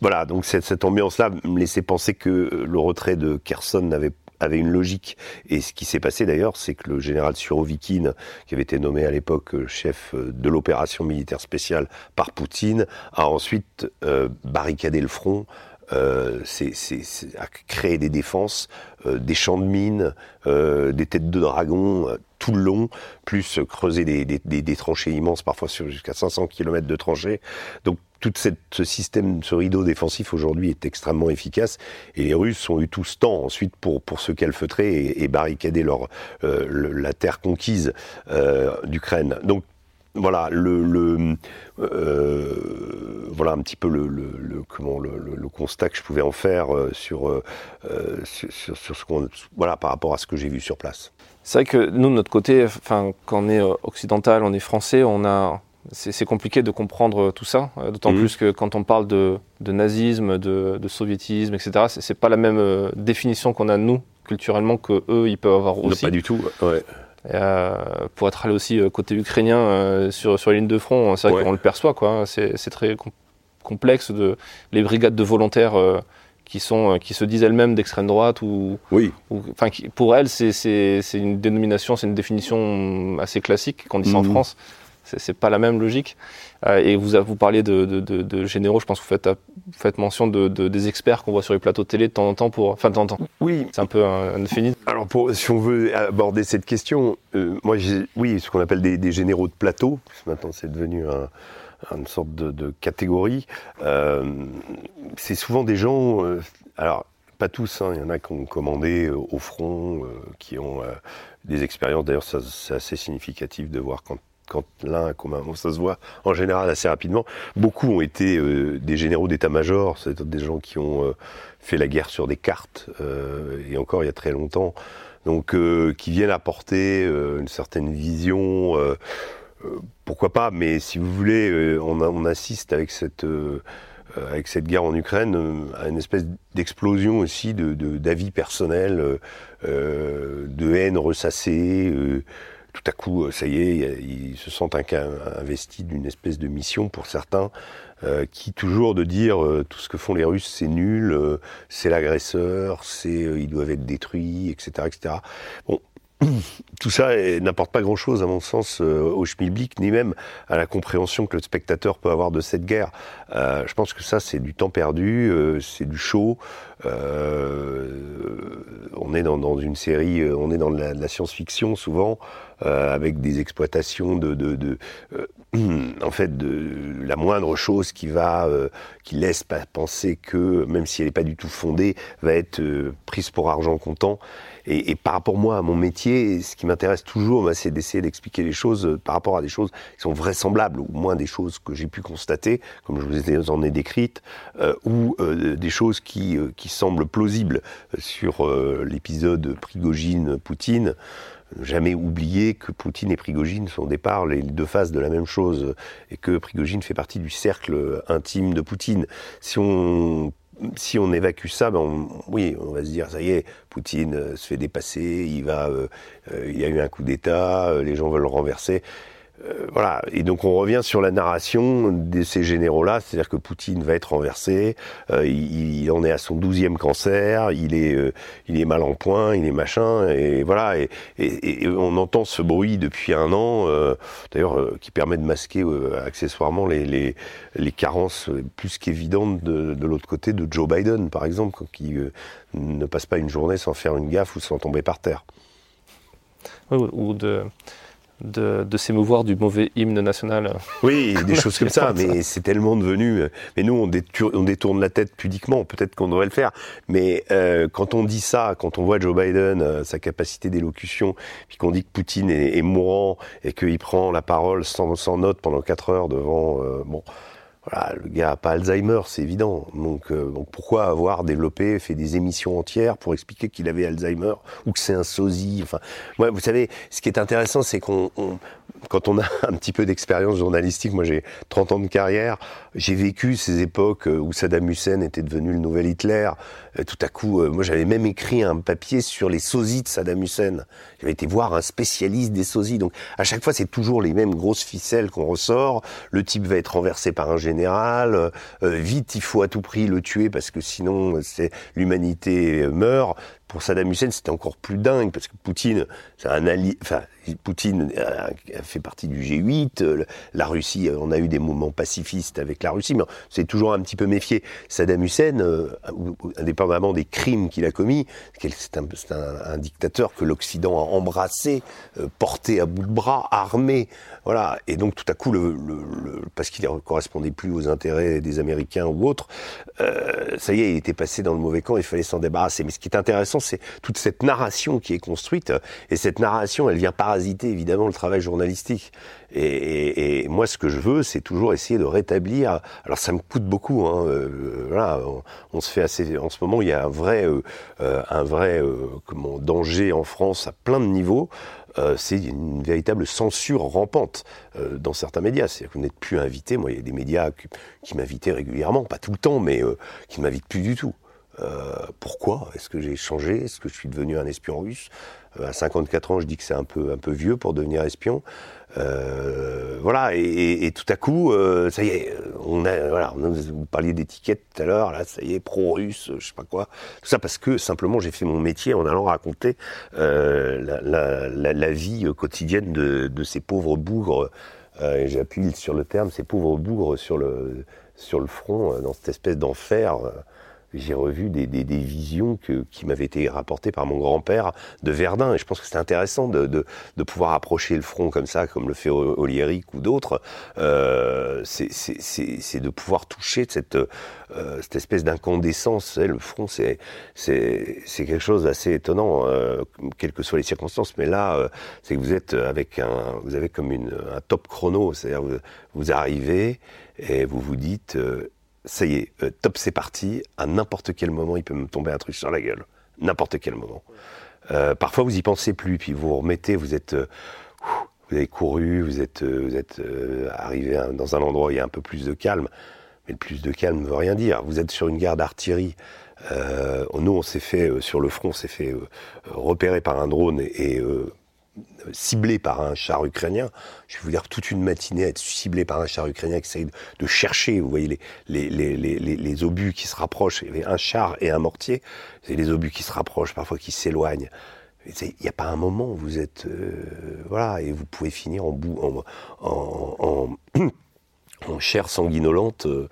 voilà, donc cette, ambiance-là me laissait penser que le retrait de Kherson avait une logique. Et ce qui s'est passé d'ailleurs, c'est que le général Surovikin, qui avait été nommé à l'époque euh, chef euh, de l'opération militaire spéciale par Poutine, a ensuite barricadé le front. Euh, c'est, a créé des défenses, des champs de mines, des têtes de dragon tout le long, plus creuser des, tranchées immenses, parfois jusqu'à 500 km de tranchées. Donc tout ce système, ce rideau défensif aujourd'hui est extrêmement efficace et les Russes ont eu tout ce temps ensuite pour, pour se calfeutrer et, barricader leur, euh, la terre conquise euh, d'Ukraine. Donc voilà le, le euh, voilà un petit peu le, le comment le, constat que je pouvais en faire euh, sur, euh, sur, sur, sur, ce qu'on voilà par rapport à ce que j'ai vu sur place. C'est vrai que nous de notre côté, enfin quand on est occidental, on est français, on a c'est compliqué de comprendre tout ça, d'autant mhm. plus que quand on parle de, nazisme, de, soviétisme, etc., c'est pas la même définition qu'on a nous culturellement que eux ils peuvent avoir aussi. Non, pas du tout. Ouais. Euh, pour être allé aussi côté ukrainien sur sur les lignes de front, c'est vrai qu'on le perçoit quoi. C'est très complexe de les brigades de volontaires qui sont qui se disent elles-mêmes d'extrême droite ou oui enfin pour elles c'est une dénomination c'est une définition assez classique qu'on dit ça en mhm. France c'est pas la même logique. Euh, et vous, vous parliez de, de, de, de, généraux, je pense que vous faites, vous faites mention de, des experts qu'on voit sur les plateaux de télé de temps en temps pour. Enfin, de temps en temps. Oui. C'est un peu un, infini. Alors, pour, si on veut aborder cette question, euh, moi, oui, ce qu'on appelle des, des, généraux de plateau, maintenant c'est devenu un, une sorte de, catégorie, euh, c'est souvent des gens. Euh, alors, pas tous, hein, il y en a qui ont commandé au front, qui ont des expériences. D'ailleurs, c'est assez significatif de voir quand quand l'un commun, ça se voit en général assez rapidement. Beaucoup ont été euh, des généraux d'état-major, c'est-à-dire des gens qui ont euh, fait la guerre sur des cartes, euh, et encore il y a très longtemps, donc qui viennent apporter une certaine vision. pourquoi pas Mais si vous voulez, on, on, assiste avec cette avec cette guerre en Ukraine à une espèce d'explosion aussi de d'avis personnels, de haine ressassée tout à coup, euh, ça y est, ils se sentent investis d'une espèce de mission pour certains, euh, qui toujours de dire euh, tout ce que font les Russes, c'est nul, c'est l'agresseur, c'est ils doivent être détruits, etc., etc. Bon, <clears throat> tout ça n'apporte pas grand-chose, à mon sens, au schmilblick, ni même à la compréhension que le spectateur peut avoir de cette guerre. Je pense que ça, c'est du temps perdu, c'est du show. On est dans, une série, on est dans la science-fiction souvent, avec des exploitations de, de, de <clears throat> en fait, de la moindre chose qui va, qui laisse penser que, même si elle n'est pas du tout fondée, va être prise pour argent comptant. Et, et, par rapport moi à mon métier, ce qui m'intéresse toujours, bah, c'est d'essayer d'expliquer les choses par rapport à des choses qui sont vraisemblables, ou moins des choses que j'ai pu constater, comme je vous en ai décrites, euh, ou euh, des choses qui, euh, qui semblent plausibles sur l'épisode Prigogine-Poutine. Jamais oublier que Poutine et Prigogine sont au départ les deux faces de la même chose et que Prigogine fait partie du cercle intime de Poutine. Si on si on évacue ça, ben oui, on va se dire ça y est, Poutine se fait dépasser, il va, il y a eu un coup d'État, les gens veulent le renverser. Euh, voilà. Et donc on revient sur la narration de ces généraux-là, c'est-à-dire que Poutine va être renversé, euh, il, en est à son douzième cancer, il est, euh, il est mal en point, il est machin, et voilà. Et, on entend ce bruit depuis un an, d'ailleurs, qui permet de masquer accessoirement les, carences plus qu'évidentes de, de l'autre côté de Joe Biden, par exemple, qui ne passe pas une journée sans faire une gaffe ou sans tomber par terre. ou de de, s'émouvoir du mauvais hymne national. Oui, des <laughs> choses comme ça, mais c'est tellement devenu. Mais nous, on, détourne la tête pudiquement, peut-être qu'on devrait le faire. Mais euh, quand on dit ça, quand on voit Joe Biden, euh, sa capacité d'élocution, puis qu'on dit que Poutine est, mourant et qu'il prend la parole sans, sans, note pendant 4 heures devant. Euh, bon voilà, le gars n'a pas Alzheimer, c'est évident. Donc, donc, pourquoi avoir développé, fait des émissions entières pour expliquer qu'il avait Alzheimer ou que c'est un sosie Enfin, vous savez, ce qui est intéressant, c'est qu'on quand on a <laughs> un petit peu d'expérience journalistique, moi j'ai 30 ans de carrière, j'ai vécu ces époques euh, où Saddam Hussein était devenu le nouvel Hitler. Euh, tout à coup, euh, moi j'avais même écrit un papier sur les sosies de Saddam Hussein. J'avais été voir un spécialiste des sosies. Donc à chaque fois, c'est toujours les mêmes grosses ficelles qu'on ressort. Le type va être renversé par un général. vite, il faut à tout prix le tuer parce que sinon, c'est l'humanité meurt pour Saddam Hussein, c'était encore plus dingue parce que Poutine, c'est un. Enfin, Poutine a fait partie du G8. Euh, la Russie, euh, on a eu des moments pacifistes avec la Russie, mais c'est toujours un petit peu méfié. Saddam Hussein, euh, indépendamment des crimes qu'il a commis, c'est un, dictateur que l'Occident a embrassé, porté à bout de bras, armé, voilà. Et donc tout à coup, parce qu'il ne correspondait plus aux intérêts des Américains ou autres, ça y est, il était passé dans le mauvais camp. Il fallait s'en débarrasser. Mais ce qui est intéressant, c'est toute cette narration qui est construite. Et cette narration, elle vient parasiter évidemment le travail journalistique. Et, moi, ce que je veux, c'est toujours essayer de rétablir. Alors, ça me coûte beaucoup. Hein, euh, on, se fait assez. En ce moment, il y a un vrai, euh, euh, un vrai danger en France à plein de niveaux. c'est une véritable censure rampante dans certains médias. C'est-à-dire que vous n'êtes plus invité. Moi, il y a des médias qui, m'invitaient régulièrement, pas tout le temps, mais qui m'invitent plus du tout. Euh, pourquoi Est-ce que j'ai changé? Est-ce que je suis devenu un espion russe? Euh, À 54 ans, je dis que c'est un peu, un peu vieux pour devenir espion. Euh, voilà, et, tout à coup, ça y est, on a, vous parliez d'étiquette tout à l'heure, là, ça y est, pro-russe, je sais pas quoi. Tout ça parce que simplement j'ai fait mon métier en allant raconter la, vie quotidienne de, de ces pauvres bougres. et j'appuie sur le terme, ces pauvres bougres sur le, sur le front, dans cette espèce d'enfer j'ai revu des, des, des, visions que, qui m'avaient été rapportées par mon grand-père de Verdun. Et je pense que c'est intéressant de, de, de, pouvoir approcher le front comme ça, comme le fait Oliéric ou d'autres. Euh, c'est de pouvoir toucher cette, euh, cette espèce d'incandescence. Le front, c'est quelque chose d'assez étonnant, euh, quelles que soient les circonstances. Mais là, euh, c'est que vous êtes avec un, vous avez comme une, un top chrono. C'est-à-dire vous, vous arrivez et vous vous dites euh, ça y est, euh, top, c'est parti. À n'importe quel moment, il peut me tomber un truc sur la gueule. N'importe quel moment. Euh, parfois, vous y pensez plus, puis vous vous remettez, vous êtes, euh, vous avez couru, vous êtes, vous êtes arrivé dans un endroit où il y a un peu plus de calme. Mais le plus de calme ne veut rien dire. Vous êtes sur une gare d'artillerie. nous, on s'est fait sur le front, on s'est fait repérer par un drone et, et ciblé par un char ukrainien. Je vais vous dire toute une matinée être ciblé par un char ukrainien qui essaye de chercher, vous voyez, les, les, les, les, obus qui se rapprochent. Un char et un mortier. C'est les obus qui se rapprochent, parfois qui s'éloignent. Il n'y a pas un moment où vous êtes... Euh, voilà, et vous pouvez finir en, en, en, <clears throat> en, chair sanguinolente. Euh,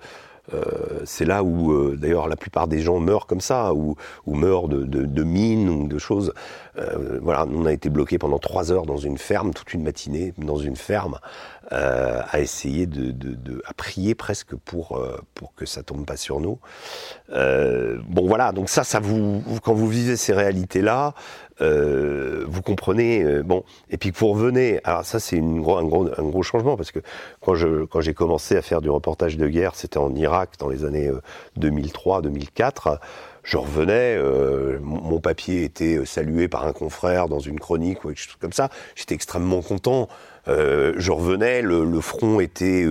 c'est là où, euh, d'ailleurs, la plupart des gens meurent comme ça, ou, ou meurent de, de, de, mines ou de choses. Euh, voilà, on a été bloqué pendant trois heures dans une ferme, toute une matinée, dans une ferme, euh, à essayer de, de, de, à prier presque pour euh, pour que ça tombe pas sur nous. bon, voilà, donc ça, ça vous, quand vous vivez ces réalités-là, euh, vous comprenez, euh, bon, et puis que vous revenez, alors ça c'est un gros, un, gros, un gros changement, parce que quand je quand j'ai commencé à faire du reportage de guerre, c'était en Irak dans les années 2003-2004, euh, je revenais, euh, mon papier était salué par un confrère dans une chronique ou quelque chose comme ça, j'étais extrêmement content. Euh, je revenais, le, front était,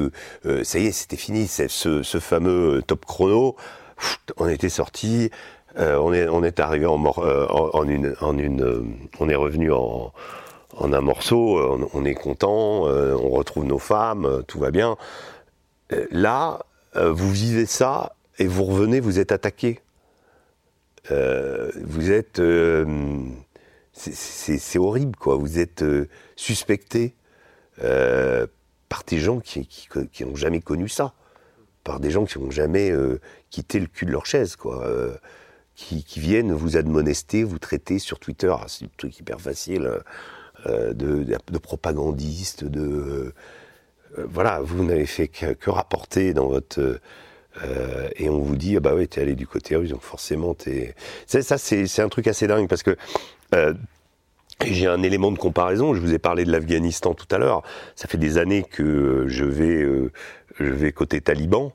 ça y est, c'était fini, ce, ce fameux top chrono, on était sorti, euh, on est arrivé en, euh, une en euh, on est revenu en en un morceau, on, est content, on retrouve nos femmes, tout va bien. là, vous vivez ça et vous revenez, vous êtes attaqué. vous êtes, c'est horrible quoi. Vous êtes suspecté par des gens qui qui n'ont jamais connu ça, par des gens qui n'ont jamais quitté le cul de leur chaise quoi qui, viennent vous admonester, vous traiter sur Twitter. Ah, c'est un truc hyper facile. de, propagandiste, de voilà, vous n'avez fait que, rapporter dans votre et on vous dit ah bah ouais t'es allé du côté russe donc forcément t'es ça c'est un truc assez dingue parce que j'ai un élément de comparaison. Je vous ai parlé de l'Afghanistan tout à l'heure. Ça fait des années que je vais, euh, je vais côté taliban.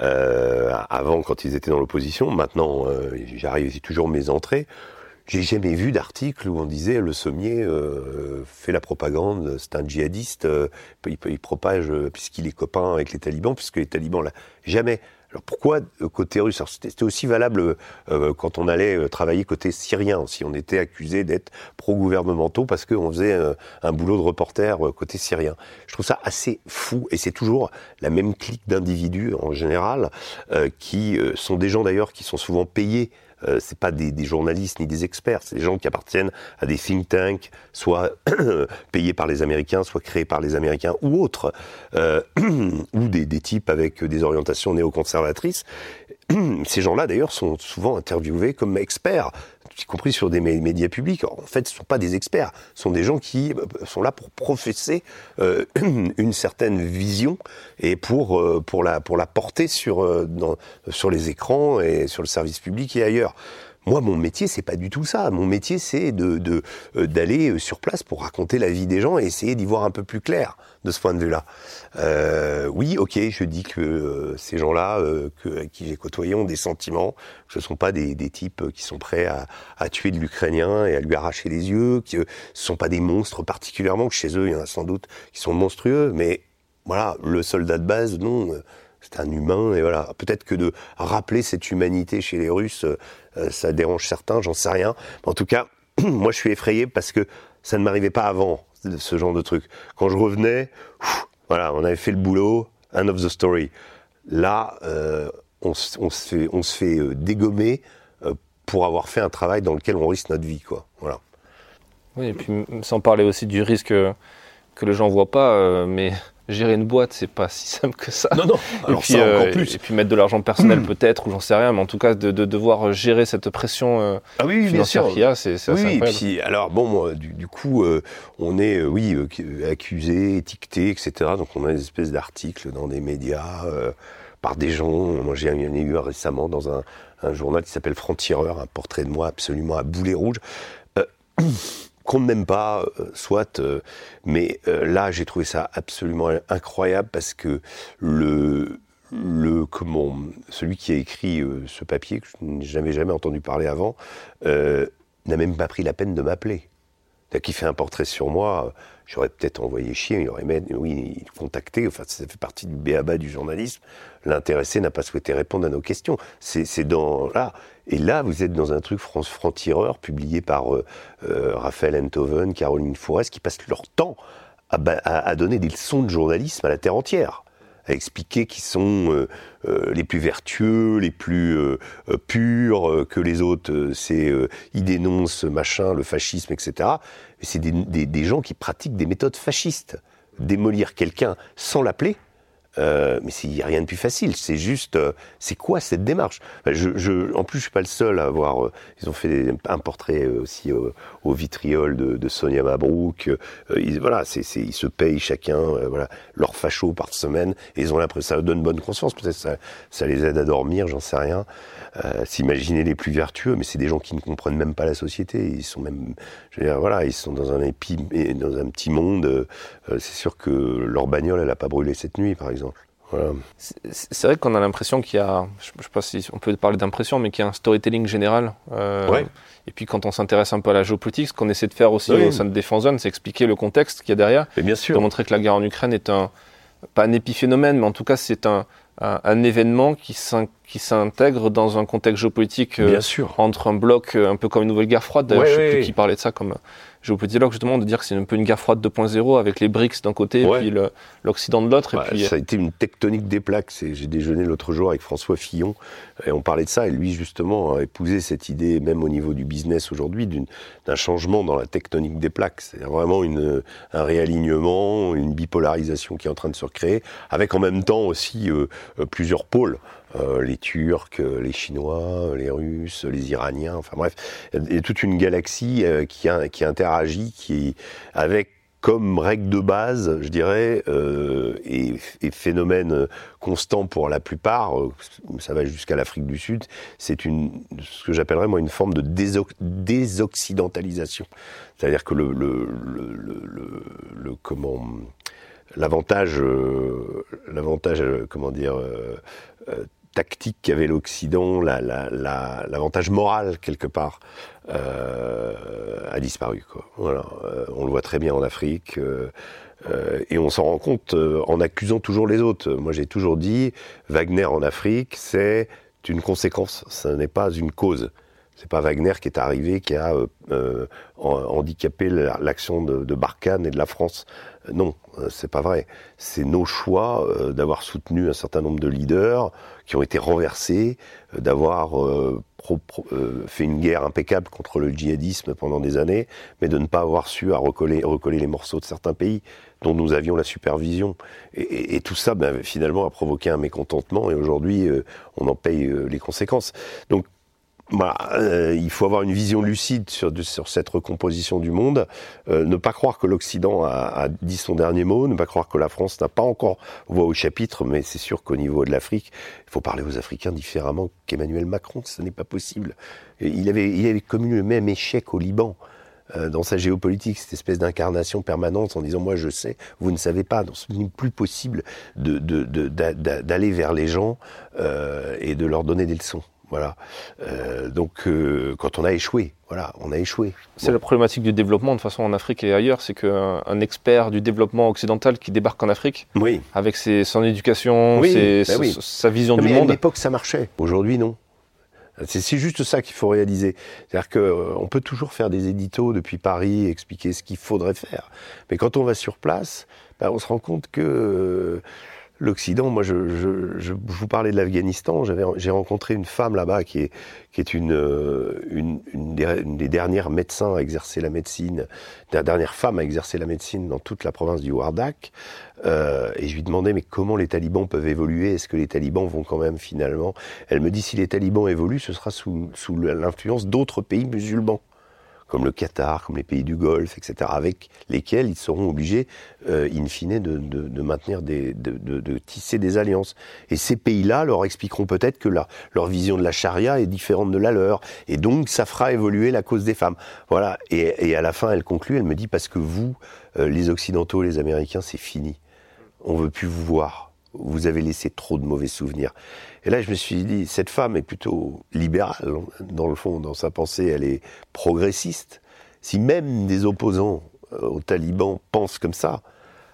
Euh, avant, quand ils étaient dans l'opposition. Maintenant, euh, j'arrive, c'est toujours mes entrées. J'ai jamais vu d'article où on disait le sommier euh, fait la propagande, c'est un djihadiste, il, il, propage puisqu'il est copain avec les talibans, puisque les talibans là, jamais. Alors pourquoi euh, côté russe? C'était aussi valable euh, quand on allait euh, travailler côté syrien, si on était accusé d'être pro-gouvernementaux parce qu'on faisait un boulot de reporter côté syrien. Je trouve ça assez fou et c'est toujours la même clique d'individus en général qui sont des gens d'ailleurs qui sont souvent payés euh, c'est pas des, journalistes ni des experts, c'est des gens qui appartiennent à des think tanks, soit <coughs> payés par les Américains, soit créés par les Américains ou autres, euh, <coughs> ou des, des, types avec des orientations néoconservatrices. <coughs> Ces gens-là, d'ailleurs, sont souvent interviewés comme experts y compris sur des médias publics. En fait, ce ne sont pas des experts, ce sont des gens qui euh, sont là pour professer euh, <clears throat> une certaine vision et pour, euh, la, porter sur les écrans et sur le service public et ailleurs. Moi, mon métier, c'est pas du tout ça. Mon métier, c'est de, d'aller euh, sur place pour raconter la vie des gens et essayer d'y voir un peu plus clair de ce point de vue-là. Euh, oui, ok, je dis que euh, ces gens-là, qui j'ai côtoyé, ont des sentiments. Ce ne sont pas des, types qui sont prêts à, tuer de l'Ukrainien et à lui arracher les yeux. Que ce ne sont pas des monstres particulièrement. Chez eux, il y en a sans doute qui sont monstrueux. Mais voilà, le soldat de base, non c'est un humain et voilà. Peut-être que de rappeler cette humanité chez les Russes, euh, ça dérange certains, j'en sais rien. en tout cas, <clears throat> moi je suis effrayé parce que ça ne m'arrivait pas avant ce genre de truc. Quand je revenais, voilà, on avait fait le boulot, end of the story. Là, euh, on, se fait, euh, dégommer pour avoir fait un travail dans lequel on risque notre vie, quoi. Voilà. Oui, et puis sans parler aussi du risque que les gens voient pas, mais gérer une boîte, c'est pas si <laughs> simple que ça. Non, non, alors et puis, ça encore euh, plus. Et puis mettre de l'argent personnel peut-être, ou j'en sais rien, mais en tout cas de, de devoir gérer cette pression euh, ah oui, financière qu'il y a, c'est oui, Puis, alors bon, du, du coup, euh, on est, oui, accusé, étiqueté, etc. Donc on a des espèces d'articles dans des médias par des gens. Moi, j'ai eu récemment dans un, un journal qui s'appelle Franc-Tireur, un portrait de moi absolument à boulet rouge qu'on n'aime pas, euh, soit, euh, mais euh, là j'ai trouvé ça absolument incroyable parce que le, le comment, celui qui a écrit ce papier que je n'avais jamais entendu parler avant n'a même pas pris la peine de m'appeler. Qui fait un portrait sur moi, j'aurais peut-être envoyé chier, il aurait même, oui, contacté, enfin ça fait partie du béaba du journalisme. L'intéressé n'a pas souhaité répondre à nos questions. C'est dans là. Et là, vous êtes dans un truc France Franc-Tireur, publié par euh, euh, Raphaël Enthoven, Caroline Forest, qui passent leur temps à, à, donner des leçons de journalisme à la terre entière, à expliquer qu'ils sont euh, les plus vertueux, les plus purs, que les autres, c'est ils dénoncent machin, le fascisme, etc. C'est des gens qui pratiquent des méthodes fascistes. Démolir quelqu'un sans l'appeler, euh, mais il n'y a rien de plus facile. C'est juste, euh, c'est quoi cette démarche? Je, je, En plus, je suis pas le seul à avoir. Euh, ils ont fait un portrait aussi au vitriol de, de Sonia Mabrouk. ils, voilà, c'est, ils se payent chacun, voilà, leur facho par semaine. Et ils ont l'impression, ça donne bonne conscience. Peut-être ça, ça les aide à dormir, j'en sais rien. s'imaginer les plus vertueux, mais c'est des gens qui ne comprennent même pas la société. Ils sont même, je veux dire, voilà, ils sont dans un épi, dans un petit monde. c'est sûr que leur bagnole, elle a pas brûlé cette nuit, par exemple. C'est vrai qu'on a l'impression qu'il y a, je ne sais pas si on peut parler d'impression, mais qu'il y a un storytelling général. Euh, et puis quand on s'intéresse un peu à la géopolitique, ce qu'on essaie de faire aussi au sein de Défense Zone, c'est expliquer le contexte qu'il y a derrière. Et bien sûr. De montrer que la guerre en Ukraine est un, pas un épiphénomène, mais en tout cas c'est un, un, événement qui s'intègre dans un contexte géopolitique euh, bien sûr. entre un bloc euh, un peu comme une nouvelle guerre froide. D'ailleurs, je sais plus qui parlait de ça comme géopolitologue justement de dire que c'est un peu une guerre froide 2.0 avec les BRICS d'un côté et puis l'Occident de l'autre. Ouais, ça a été une tectonique des plaques. J'ai déjeuné l'autre jour avec François Fillon et on parlait de ça et lui justement a épousé cette idée même au niveau du business aujourd'hui d'un changement dans la tectonique des plaques. C'est vraiment une, un réalignement, une bipolarisation qui est en train de se recréer avec en même temps aussi euh, euh, plusieurs pôles. Les Turcs, les Chinois, les Russes, les Iraniens, enfin bref, il toute une galaxie qui, qui interagit qui, avec comme règle de base, je dirais, euh, et, phénomène constant pour la plupart, euh, ça va jusqu'à l'Afrique du Sud, c'est une, ce que j'appellerais moi une forme de désoccidentalisation. C'est-à-dire que le, comment, l'avantage, euh, l'avantage, comment dire, tactique qu'avait l'Occident, l'avantage moral quelque part, euh, a disparu. Euh, on le voit très bien en Afrique. Euh, et on s'en rend compte en accusant toujours les autres. Moi, j'ai toujours dit, Wagner en Afrique, c'est une conséquence, ce n'est pas une cause. C'est pas Wagner qui est arrivé, qui a handicapé l'action de, de, Barkhane et de la France. non, c'est pas vrai. C'est nos choix d'avoir soutenu un certain nombre de leaders qui ont été renversés, d'avoir euh, fait une guerre impeccable contre le djihadisme pendant des années, mais de ne pas avoir su à recoller, les morceaux de certains pays dont nous avions la supervision. Et, tout ça, ben, finalement, a provoqué un mécontentement, et aujourd'hui, euh, on en paye euh, les conséquences. Donc, bah, euh, il faut avoir une vision lucide sur, cette recomposition du monde, euh, ne pas croire que l'Occident a, dit son dernier mot, ne pas croire que la France n'a pas encore voix au chapitre, mais c'est sûr qu'au niveau de l'Afrique, il faut parler aux Africains différemment qu'Emmanuel Macron, ce n'est pas possible. il avait, commis le même échec au Liban euh, dans sa géopolitique, cette espèce d'incarnation permanente en disant moi je sais, vous ne savez pas. Donc ce n'est plus possible d'aller vers les gens et de leur donner des leçons. Voilà. Euh, donc, euh, quand on a échoué, voilà, on a échoué. C'est la problématique du développement, de toute façon, en Afrique et ailleurs, c'est qu'un un expert du développement occidental qui débarque en Afrique, oui. avec ses, son éducation, ben sa vision du monde. À l'époque, ça marchait. Aujourd'hui, non. C'est juste ça qu'il faut réaliser. C'est-à-dire qu'on euh, peut toujours faire des éditos depuis Paris, expliquer ce qu'il faudrait faire. Mais quand on va sur place, ben, on se rend compte que l'Occident, moi, je, vous parlais de l'Afghanistan. J'ai rencontré une femme là-bas qui est, qui euh, une, des, dernières médecins à exercer la médecine, la dernière femme à exercer la médecine dans toute la province du Wardak. Euh, et je lui demandais, mais comment les talibans peuvent évoluer? Est-ce que les talibans vont quand même finalement? Elle me dit, si les talibans évoluent, ce sera sous l'influence d'autres pays musulmans comme le Qatar, comme les pays du Golfe, etc., avec lesquels ils seront obligés, euh, in fine, de, maintenir de, tisser des alliances. Et ces pays-là leur expliqueront peut-être que leur, vision de la charia est différente de la leur, et donc ça fera évoluer la cause des femmes. Voilà. Et, et à la fin, elle conclut, elle me dit parce que vous, euh, les Occidentaux, les Américains, c'est fini. On veut plus vous voir. Vous avez laissé trop de mauvais souvenirs. Et là, je me suis dit, cette femme est plutôt libérale, dans le fond, dans sa pensée, elle est progressiste. Si même des opposants euh, aux talibans pensent comme ça,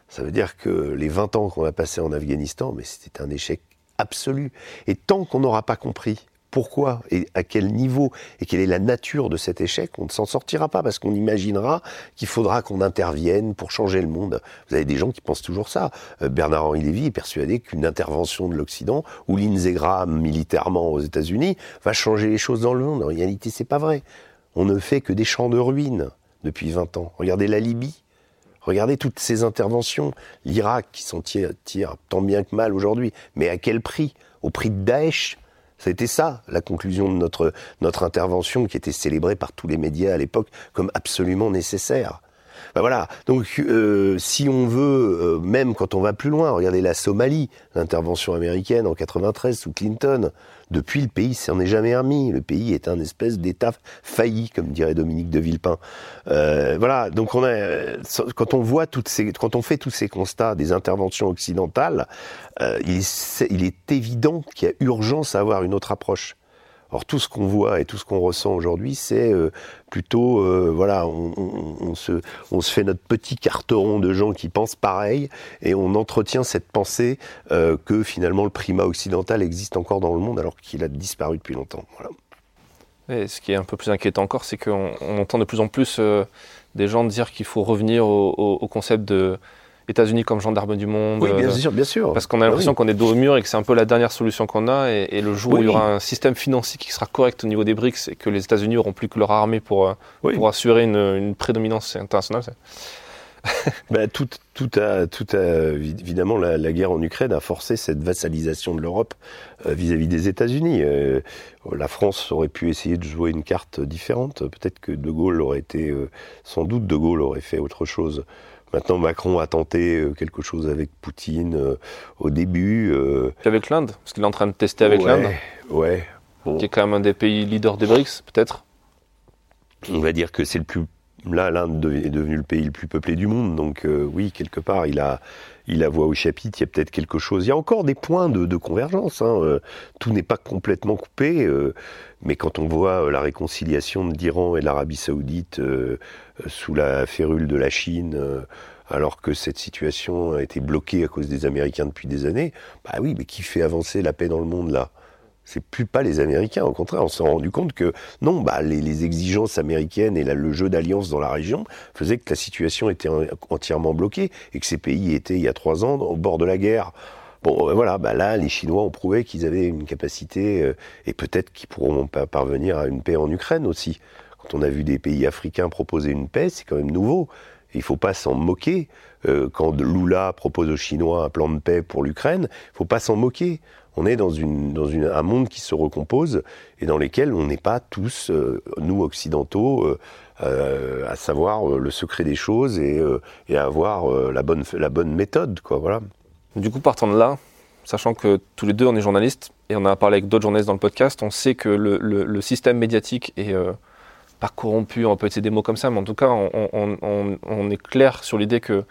ça veut dire que les 20 ans qu'on a passés en Afghanistan, mais c'était un échec absolu. Et tant qu'on n'aura pas compris pourquoi et à quel niveau et quelle est la nature de cet échec, on ne s'en sortira pas parce qu'on imaginera qu'il faudra qu'on intervienne pour changer le monde. Vous avez des gens qui pensent toujours ça. Euh, Bernard-Henri Lévy est persuadé qu'une intervention de l'Occident ou l'inségramme militairement aux États-Unis va changer les choses dans le monde. En réalité, c'est pas vrai. On ne fait que des champs de ruines depuis 20 ans. Regardez la Libye. Regardez toutes ces interventions. L'Irak qui s'en tire, tire tant bien que mal aujourd'hui. Mais à quel prix? Au prix de Daesh c'était ça, la conclusion de notre, notre intervention, qui était célébrée par tous les médias à l'époque comme absolument nécessaire. Ben voilà. Donc, euh, si on veut, euh, même quand on va plus loin, regardez la Somalie, l'intervention américaine en 93 sous Clinton. Depuis, le pays s'en est jamais remis. Le pays est un espèce d'État failli, comme dirait Dominique de Villepin. Euh, voilà. Donc, on a, quand on voit toutes ces, quand on fait tous ces constats des interventions occidentales, il, il est évident qu'il y a urgence à avoir une autre approche. Or, tout ce qu'on voit et tout ce qu'on ressent aujourd'hui, c'est euh, plutôt, euh, voilà, on, se, fait notre petit carteron de gens qui pensent pareil et on entretient cette pensée euh, que finalement le primat occidental existe encore dans le monde alors qu'il a disparu depuis longtemps. Voilà. Et ce qui est un peu plus inquiétant encore, c'est qu'on entend de plus en plus des gens dire qu'il faut revenir au concept de États-Unis comme gendarme du monde. Oui, bien euh, sûr, bien sûr. Parce qu'on a l'impression qu'on est dos au mur et que c'est un peu la dernière solution qu'on a. Et, le jour où il y aura un système financier qui sera correct au niveau des BRICS et que les États-Unis auront plus que leur armée pour, euh, pour assurer une, prédominance internationale. <laughs> bah, tout, tout, a, tout a, évidemment, la, guerre en Ukraine a forcé cette vassalisation de l'Europe euh, vis-à-vis des États-Unis. Euh, la France aurait pu essayer de jouer une carte différente. Peut-être que De Gaulle aurait été, euh, sans doute, De Gaulle aurait fait autre chose. Maintenant, Macron a tenté quelque chose avec Poutine au début. avec l'Inde, parce qu'il est en train de tester avec l'Inde. Ouais. Qui est quand même un des pays leaders des BRICS, peut-être. On va dire que c'est le plus là, l'Inde est devenu le pays le plus peuplé du monde, donc euh, oui, quelque part, il a, il a voix au chapitre, il y a peut-être quelque chose. Il y a encore des points de, convergence, hein, euh, tout n'est pas complètement coupé, euh, mais quand on voit la réconciliation d'Iran et de l'Arabie saoudite sous la férule de la Chine, alors que cette situation a été bloquée à cause des Américains depuis des années, bah oui, mais qui fait avancer la paix dans le monde là? C'est plus pas les Américains. Au contraire, on s'est rendu compte que non, bah, les, exigences américaines et le jeu d'alliance dans la région faisaient que la situation était entièrement bloquée et que ces pays étaient, il y a trois ans, au bord de la guerre. Bon, euh, voilà, bah là, les Chinois ont prouvé qu'ils avaient une capacité euh, et peut-être qu'ils pourront parvenir à une paix en Ukraine aussi. Quand on a vu des pays africains proposer une paix, c'est quand même nouveau. Il ne faut pas s'en moquer. Euh, quand Lula propose aux Chinois un plan de paix pour l'Ukraine, il ne faut pas s'en moquer on est dans, un monde qui se recompose et dans lequel on n'est pas tous, euh, nous occidentaux, euh, à savoir le secret des choses et, à avoir la, bonne, méthode. Quoi, voilà. Du coup, partant de là, sachant que tous les deux on est journalistes et on a parlé avec d'autres journalistes dans le podcast, on sait que le, système médiatique est pas corrompu, on peut utiliser des mots comme ça, mais en tout cas, on, on, on est clair sur l'idée que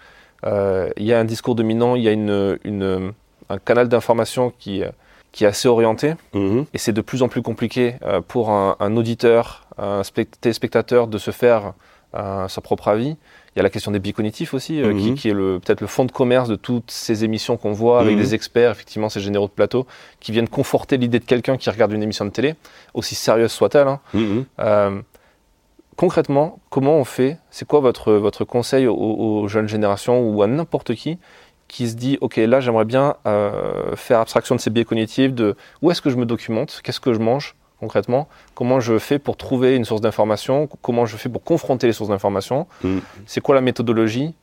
il y a un discours dominant, il y a une, une un canal d'information qui, euh, qui est assez orienté. Mhm. Et c'est de plus en plus compliqué euh, pour un, auditeur, un téléspectateur de se faire euh, sa propre avis. Il y a la question des biais cognitifs aussi, qui, mhm. qui, est peut-être le fond de commerce de toutes ces émissions qu'on voit avec mhm. des experts, effectivement, ces généraux de plateau, qui viennent conforter l'idée de quelqu'un qui regarde une émission de télé, aussi sérieuse soit-elle. Hein. Concrètement, comment on fait C'est quoi votre, votre conseil aux, aux, jeunes générations ou à n'importe qui qui se dit ok là j'aimerais bien euh, faire abstraction de ces biais cognitifs de où est-ce que je me documente qu'est-ce que je mange concrètement comment je fais pour trouver une source d'information comment je fais pour confronter les sources d'information mm. c'est quoi la méthodologie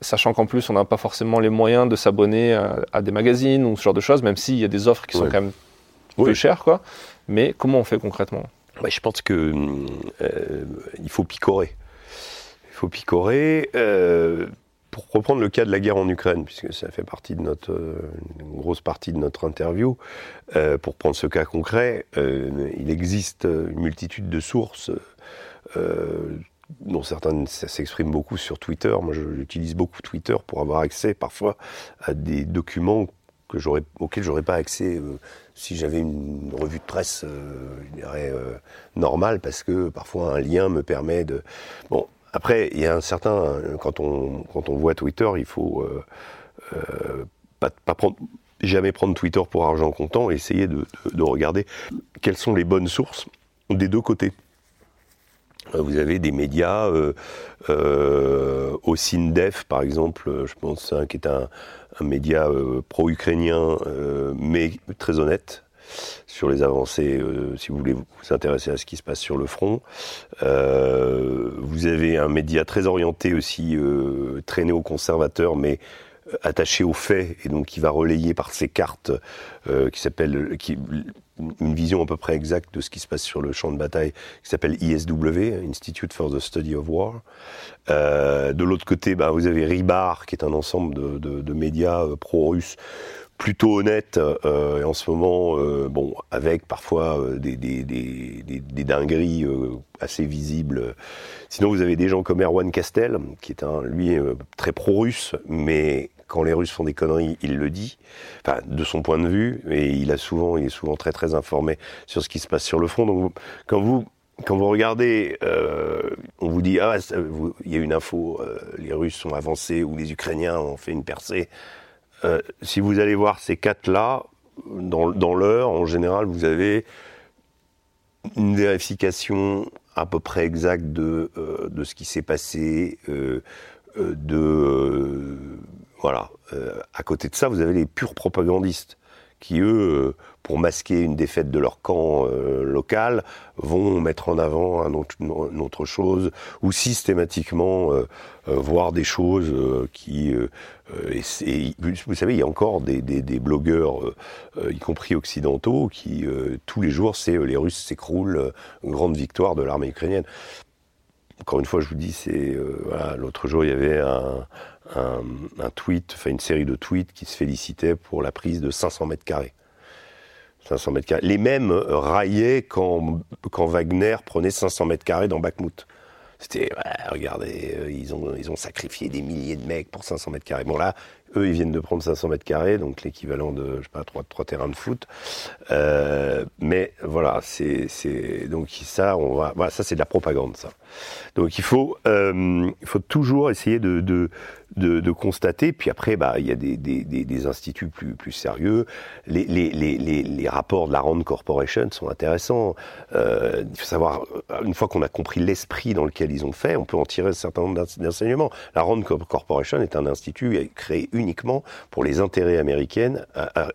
sachant qu'en plus on n'a pas forcément les moyens de s'abonner à, des magazines ou ce genre de choses même s'il y a des offres qui sont quand même peu chères quoi mais comment on fait concrètement? Je pense que euh, il faut picorer il faut picorer euh, pour reprendre le cas de la guerre en Ukraine, puisque ça fait partie de notre euh, une grosse partie de notre interview, euh, pour prendre ce cas concret, il existe une multitude de sources, dont certaines s'expriment beaucoup sur Twitter. Moi, j'utilise beaucoup Twitter pour avoir accès parfois à des documents que auxquels j'aurais pas accès si j'avais une revue de presse, je dirais normale, parce que parfois un lien me permet de. Bon, après, il y a un certain. Quand on, quand on voit Twitter, il faut euh, euh, pas prendre, jamais prendre Twitter pour argent comptant et essayer de, de, regarder quelles sont les bonnes sources des deux côtés. Euh, vous avez des médias, euh, euh, au SINDEF par exemple, je pense, hein, qui est un, un média pro-ukrainien, mais très honnête, sur les avancées, euh, si vous voulez vous intéresser à ce qui se passe sur le front. Euh, vous avez un média très orienté aussi, euh, très néoconservateur, mais attaché aux faits, et donc qui va relayer par ses cartes, qui s'appelle, une vision à peu près exacte de ce qui se passe sur le champ de bataille, qui s'appelle ISW, Institute for the Study of War. de l'autre côté, bah, vous avez Ribar, qui est un ensemble de, médias pro-russes plutôt honnête euh, et en ce moment, euh, bon, avec parfois euh, des, des, dingueries assez visibles. Sinon, vous avez des gens comme Erwan Castel, qui est un, lui, très pro-russe, mais quand les Russes font des conneries, il le dit, enfin, de son point de vue, et il a souvent, il est souvent très très informé sur ce qui se passe sur le front. Donc, quand vous quand vous regardez, on vous dit ah, il y a une info, les Russes sont avancés ou les Ukrainiens ont fait une percée. Euh, si vous allez voir ces quatre-là, dans, l'heure, en général, vous avez une vérification à peu près exacte de, euh, de ce qui s'est passé, euh, de voilà. à côté de ça, vous avez les purs propagandistes qui eux, pour masquer une défaite de leur camp local, vont mettre en avant une autre chose, ou systématiquement voir des choses qui... Vous savez, il y a encore des, blogueurs, y compris occidentaux, qui tous les jours, c'est les Russes s'écroulent, grande victoire de l'armée ukrainienne encore une fois, je vous dis, c'est l'autre jour, il y avait un, un, tweet, enfin une série de tweets qui se félicitait pour la prise de 500 mètres carrés. 500 mètres carrés. Les mêmes raillaient quand, Wagner prenait 500 mètres carrés dans Bakhmut. C'était, regardez, euh, ils ont, ils ont sacrifié des milliers de mecs pour 500 mètres carrés. Bon là, eux, ils viennent de prendre 500 mètres carrés, donc l'équivalent de, je sais pas, trois, trois terrains de foot. Euh, mais voilà, c'est, c'est, donc ça, on va, voilà, ça c'est de la propagande, ça. Donc il faut, euh, il faut toujours essayer de de, de, constater. Puis après, bah, il y a des, des, des, instituts plus, plus sérieux. Les, les, les, les, rapports de la Rand Corporation sont intéressants. Euh, il faut savoir, une fois qu'on a compris l'esprit dans lequel ils ont fait, on peut en tirer un certain nombre d'enseignements. La Rand Corporation est un institut créé uniquement pour les intérêts américains,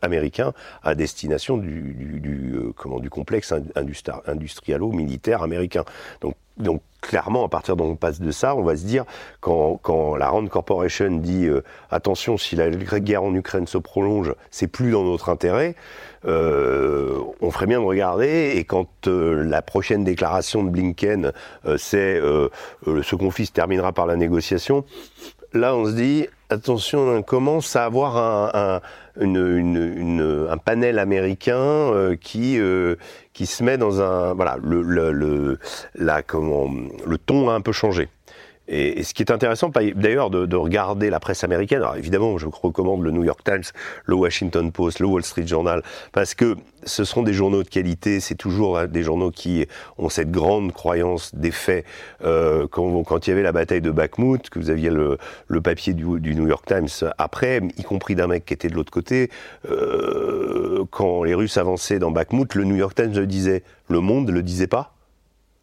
américains à destination du, du, du, euh, comment, du complexe industrialo-militaire américain. Donc donc clairement, à partir on passe de ça, on va se dire, quand, quand la Rand Corporation dit euh, attention, si la guerre en Ukraine se prolonge, c'est plus dans notre intérêt, euh, on ferait bien de regarder. Et quand euh, la prochaine déclaration de Blinken, c'est ce conflit se terminera par la négociation, là on se dit attention, on commence à avoir un, un panel américain qui qui se met dans un voilà le, le la comment le ton a un peu changé. Et, ce qui est intéressant, d'ailleurs, de, de, regarder la presse américaine. Alors évidemment, je recommande le New York Times, le Washington Post, le Wall Street Journal, parce que ce sont des journaux de qualité. C'est toujours hein, des journaux qui ont cette grande croyance des faits. Euh, quand, il y avait la bataille de Bakhmut, que vous aviez le, papier du, du, New York Times après, y compris d'un mec qui était de l'autre côté, euh, quand les Russes avançaient dans Bakhmut, le New York Times le disait. Le Monde le disait pas?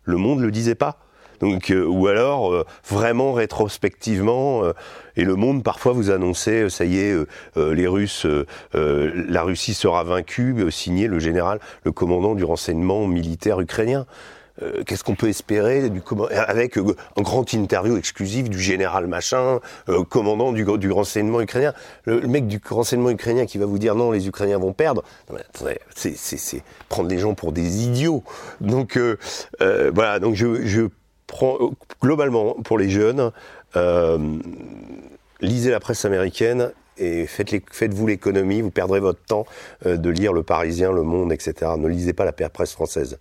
Le Monde le disait pas? Donc, euh, ou alors euh, vraiment rétrospectivement, euh, et le monde parfois vous annonçait, ça y est, les Russes, la Russie sera vaincue, signé le général, le commandant du renseignement militaire ukrainien. Qu'est-ce qu'on peut espérer avec une grande interview exclusive du général machin, commandant du, renseignement ukrainien. Le, mec du renseignement ukrainien qui va vous dire non, les Ukrainiens vont perdre. C'est prendre les gens pour des idiots. Donc voilà. Donc je, globalement, pour les jeunes, euh, lisez la presse américaine et faites-vous l'économie, vous perdrez votre temps euh, de lire Le Parisien, Le Monde, etc. Ne lisez pas la presse française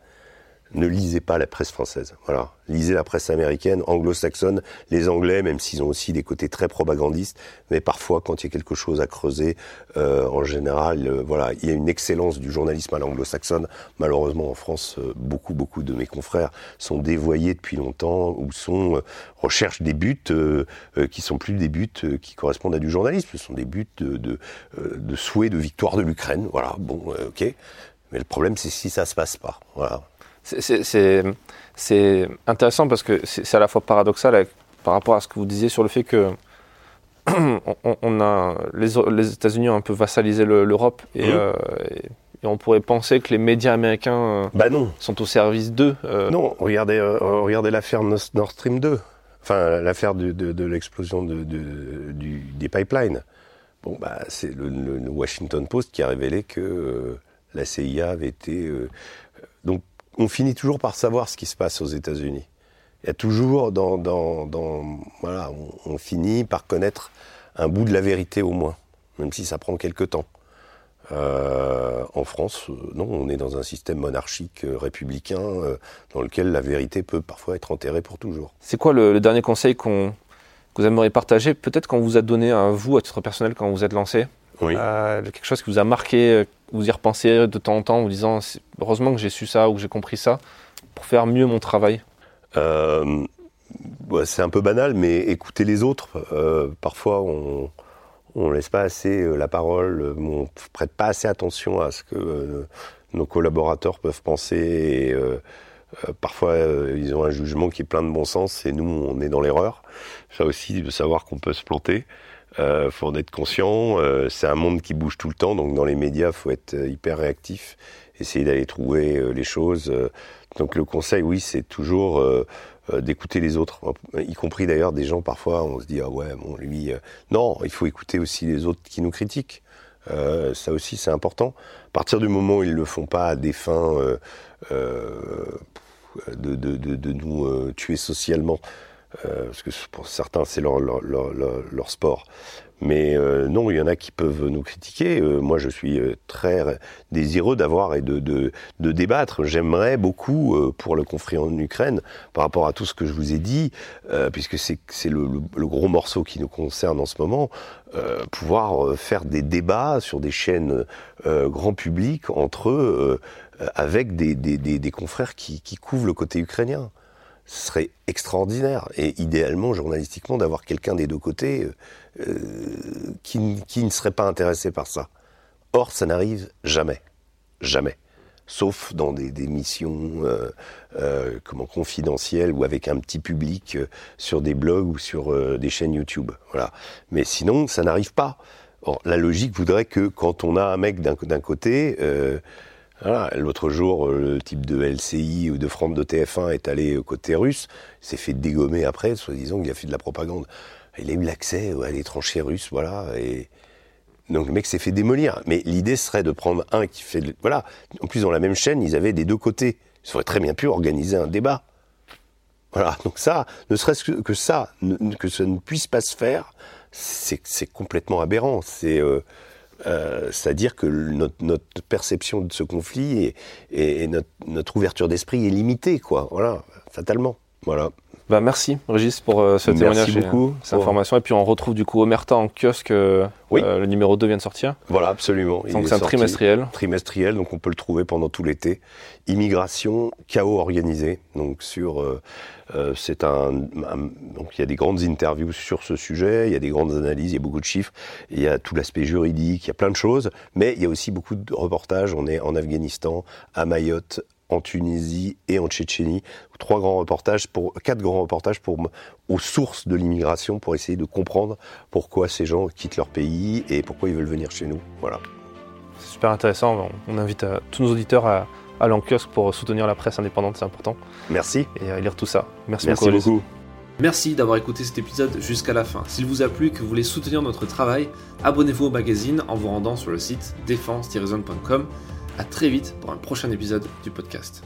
ne lisez pas la presse française. Voilà, lisez la presse américaine, anglo-saxonne, les Anglais, même s'ils ont aussi des côtés très propagandistes, mais parfois quand il y a quelque chose à creuser, euh, en général, euh, voilà, il y a une excellence du journalisme à l'anglo-saxonne. Malheureusement, en France, euh, beaucoup, beaucoup de mes confrères sont dévoyés depuis longtemps ou sont recherchent des buts qui sont plus des buts qui correspondent à du journalisme. Ce sont des buts de, de, de souhait de victoire de l'Ukraine. Voilà, bon, ok. Mais le problème, c'est si ça se passe pas. Voilà c'est intéressant parce que c'est à la fois paradoxal par rapport à ce que vous disiez sur le fait que <clears throat> on, a les, les États-Unis ont un peu vassalisé l'Europe mmh. euh, et, on pourrait penser que les médias américains euh, bah non. sont au service d'eux. Euh. Non, regardez, regardez l'affaire Nord Stream 2, enfin l'affaire de, de, l'explosion de, des pipelines. Bon, bah, c'est le, le, Washington Post qui a révélé que la CIA avait été. donc on finit toujours par savoir ce qui se passe aux États-Unis. Il y a toujours dans, dans, dans voilà, on, finit par connaître un bout de la vérité au moins, même si ça prend quelque temps. Euh, en France, euh, non, on est dans un système monarchique euh, républicain dans lequel la vérité peut parfois être enterrée pour toujours. C'est quoi le, dernier conseil qu'on, que vous aimeriez partager Peut-être qu'on vous a donné à vous, à titre personnel, quand vous êtes lancé? Oui. quelque chose qui vous a marqué, vous y repensez de temps en temps en vous disant heureusement que j'ai su ça ou que j'ai compris ça pour faire mieux mon travail? Euh, C'est un peu banal, mais écouter les autres. Euh, parfois, on ne laisse pas assez euh, la parole, on ne prête pas assez attention à ce que nos collaborateurs peuvent penser. Parfois, ils ont un jugement qui est plein de bon sens et nous, on est dans l'erreur. Ça aussi, de savoir qu'on peut se planter. Euh, faut en être conscient. Euh, c'est un monde qui bouge tout le temps, donc dans les médias, faut être euh, hyper réactif, essayer d'aller trouver euh, les choses. Donc le conseil, oui, c'est toujours d'écouter les autres, y compris d'ailleurs des gens parfois, on se dit ah ouais, bon lui, non, il faut écouter aussi les autres qui nous critiquent. ça aussi, c'est important. À partir du moment où ils le font pas à des fins de, de, de, de, nous tuer socialement, euh, parce que pour certains c'est leur, sport. Mais euh, non, il y en a qui peuvent nous critiquer. Euh, moi, je suis très désireux d'avoir et de, de, débattre. J'aimerais beaucoup, pour le conflit en Ukraine, par rapport à tout ce que je vous ai dit, puisque c'est le, le, gros morceau qui nous concerne en ce moment, pouvoir faire des débats sur des chaînes grand public entre eux, avec des, des, des, confrères qui couvrent le côté ukrainien ce serait extraordinaire et idéalement journalistiquement d'avoir quelqu'un des deux côtés euh, euh, qui, ne serait pas intéressé par ça. Or, ça n'arrive jamais, jamais, sauf dans des, missions euh, comment confidentielles ou avec un petit public sur des blogs ou sur des chaînes YouTube. Voilà. Mais sinon, ça n'arrive pas. Or, la logique voudrait que quand on a un mec d'un côté L'autre jour, euh, le type de LCI ou de France de TF1 est allé côté russe, s'est fait dégommer après, soi-disant qu'il a fait de la propagande. Il a eu l'accès à les tranchées russes, voilà. Et donc le mec s'est fait démolir. Mais l'idée serait de prendre un qui fait, de... voilà. En plus, dans la même chaîne, ils avaient des deux côtés. Ils auraient très bien pu organiser un débat. Voilà. Donc ça, ne serait-ce que ça, que ça ne puisse pas se faire, c'est complètement aberrant. C'est euh, euh, c'est-à-dire que notre, perception de ce conflit et, et notre, notre, ouverture d'esprit est limitée, quoi. Voilà, fatalement. Voilà. Bah merci Régis pour euh, ce témoignage merci beaucoup, cette information. Et puis on retrouve du coup Omerta en kiosque. Euh, oui. Euh, le numéro 2 vient de sortir. Voilà, absolument. Donc c'est un trimestriel. Trimestriel, donc on peut le trouver pendant tout l'été. Immigration, chaos organisé. Donc sur, euh, euh, c'est un, un, donc il y a des grandes interviews sur ce sujet, il y a des grandes analyses, il y a beaucoup de chiffres, il y a tout l'aspect juridique, il y a plein de choses, mais il y a aussi beaucoup de reportages. On est en Afghanistan, à Mayotte, en Tunisie et en Tchétchénie. Trois grands reportages, pour, quatre grands reportages pour, aux sources de l'immigration pour essayer de comprendre pourquoi ces gens quittent leur pays et pourquoi ils veulent venir chez nous. Voilà. C'est super intéressant. On invite à, tous nos auditeurs à, à aller en kiosque pour soutenir la presse indépendante, c'est important. Merci. Et à lire tout ça. Merci, Merci beaucoup. beaucoup. Merci d'avoir écouté cet épisode jusqu'à la fin. S'il vous a plu et que vous voulez soutenir notre travail, abonnez-vous au magazine en vous rendant sur le site défense-zone.com. À très vite pour un prochain épisode du podcast.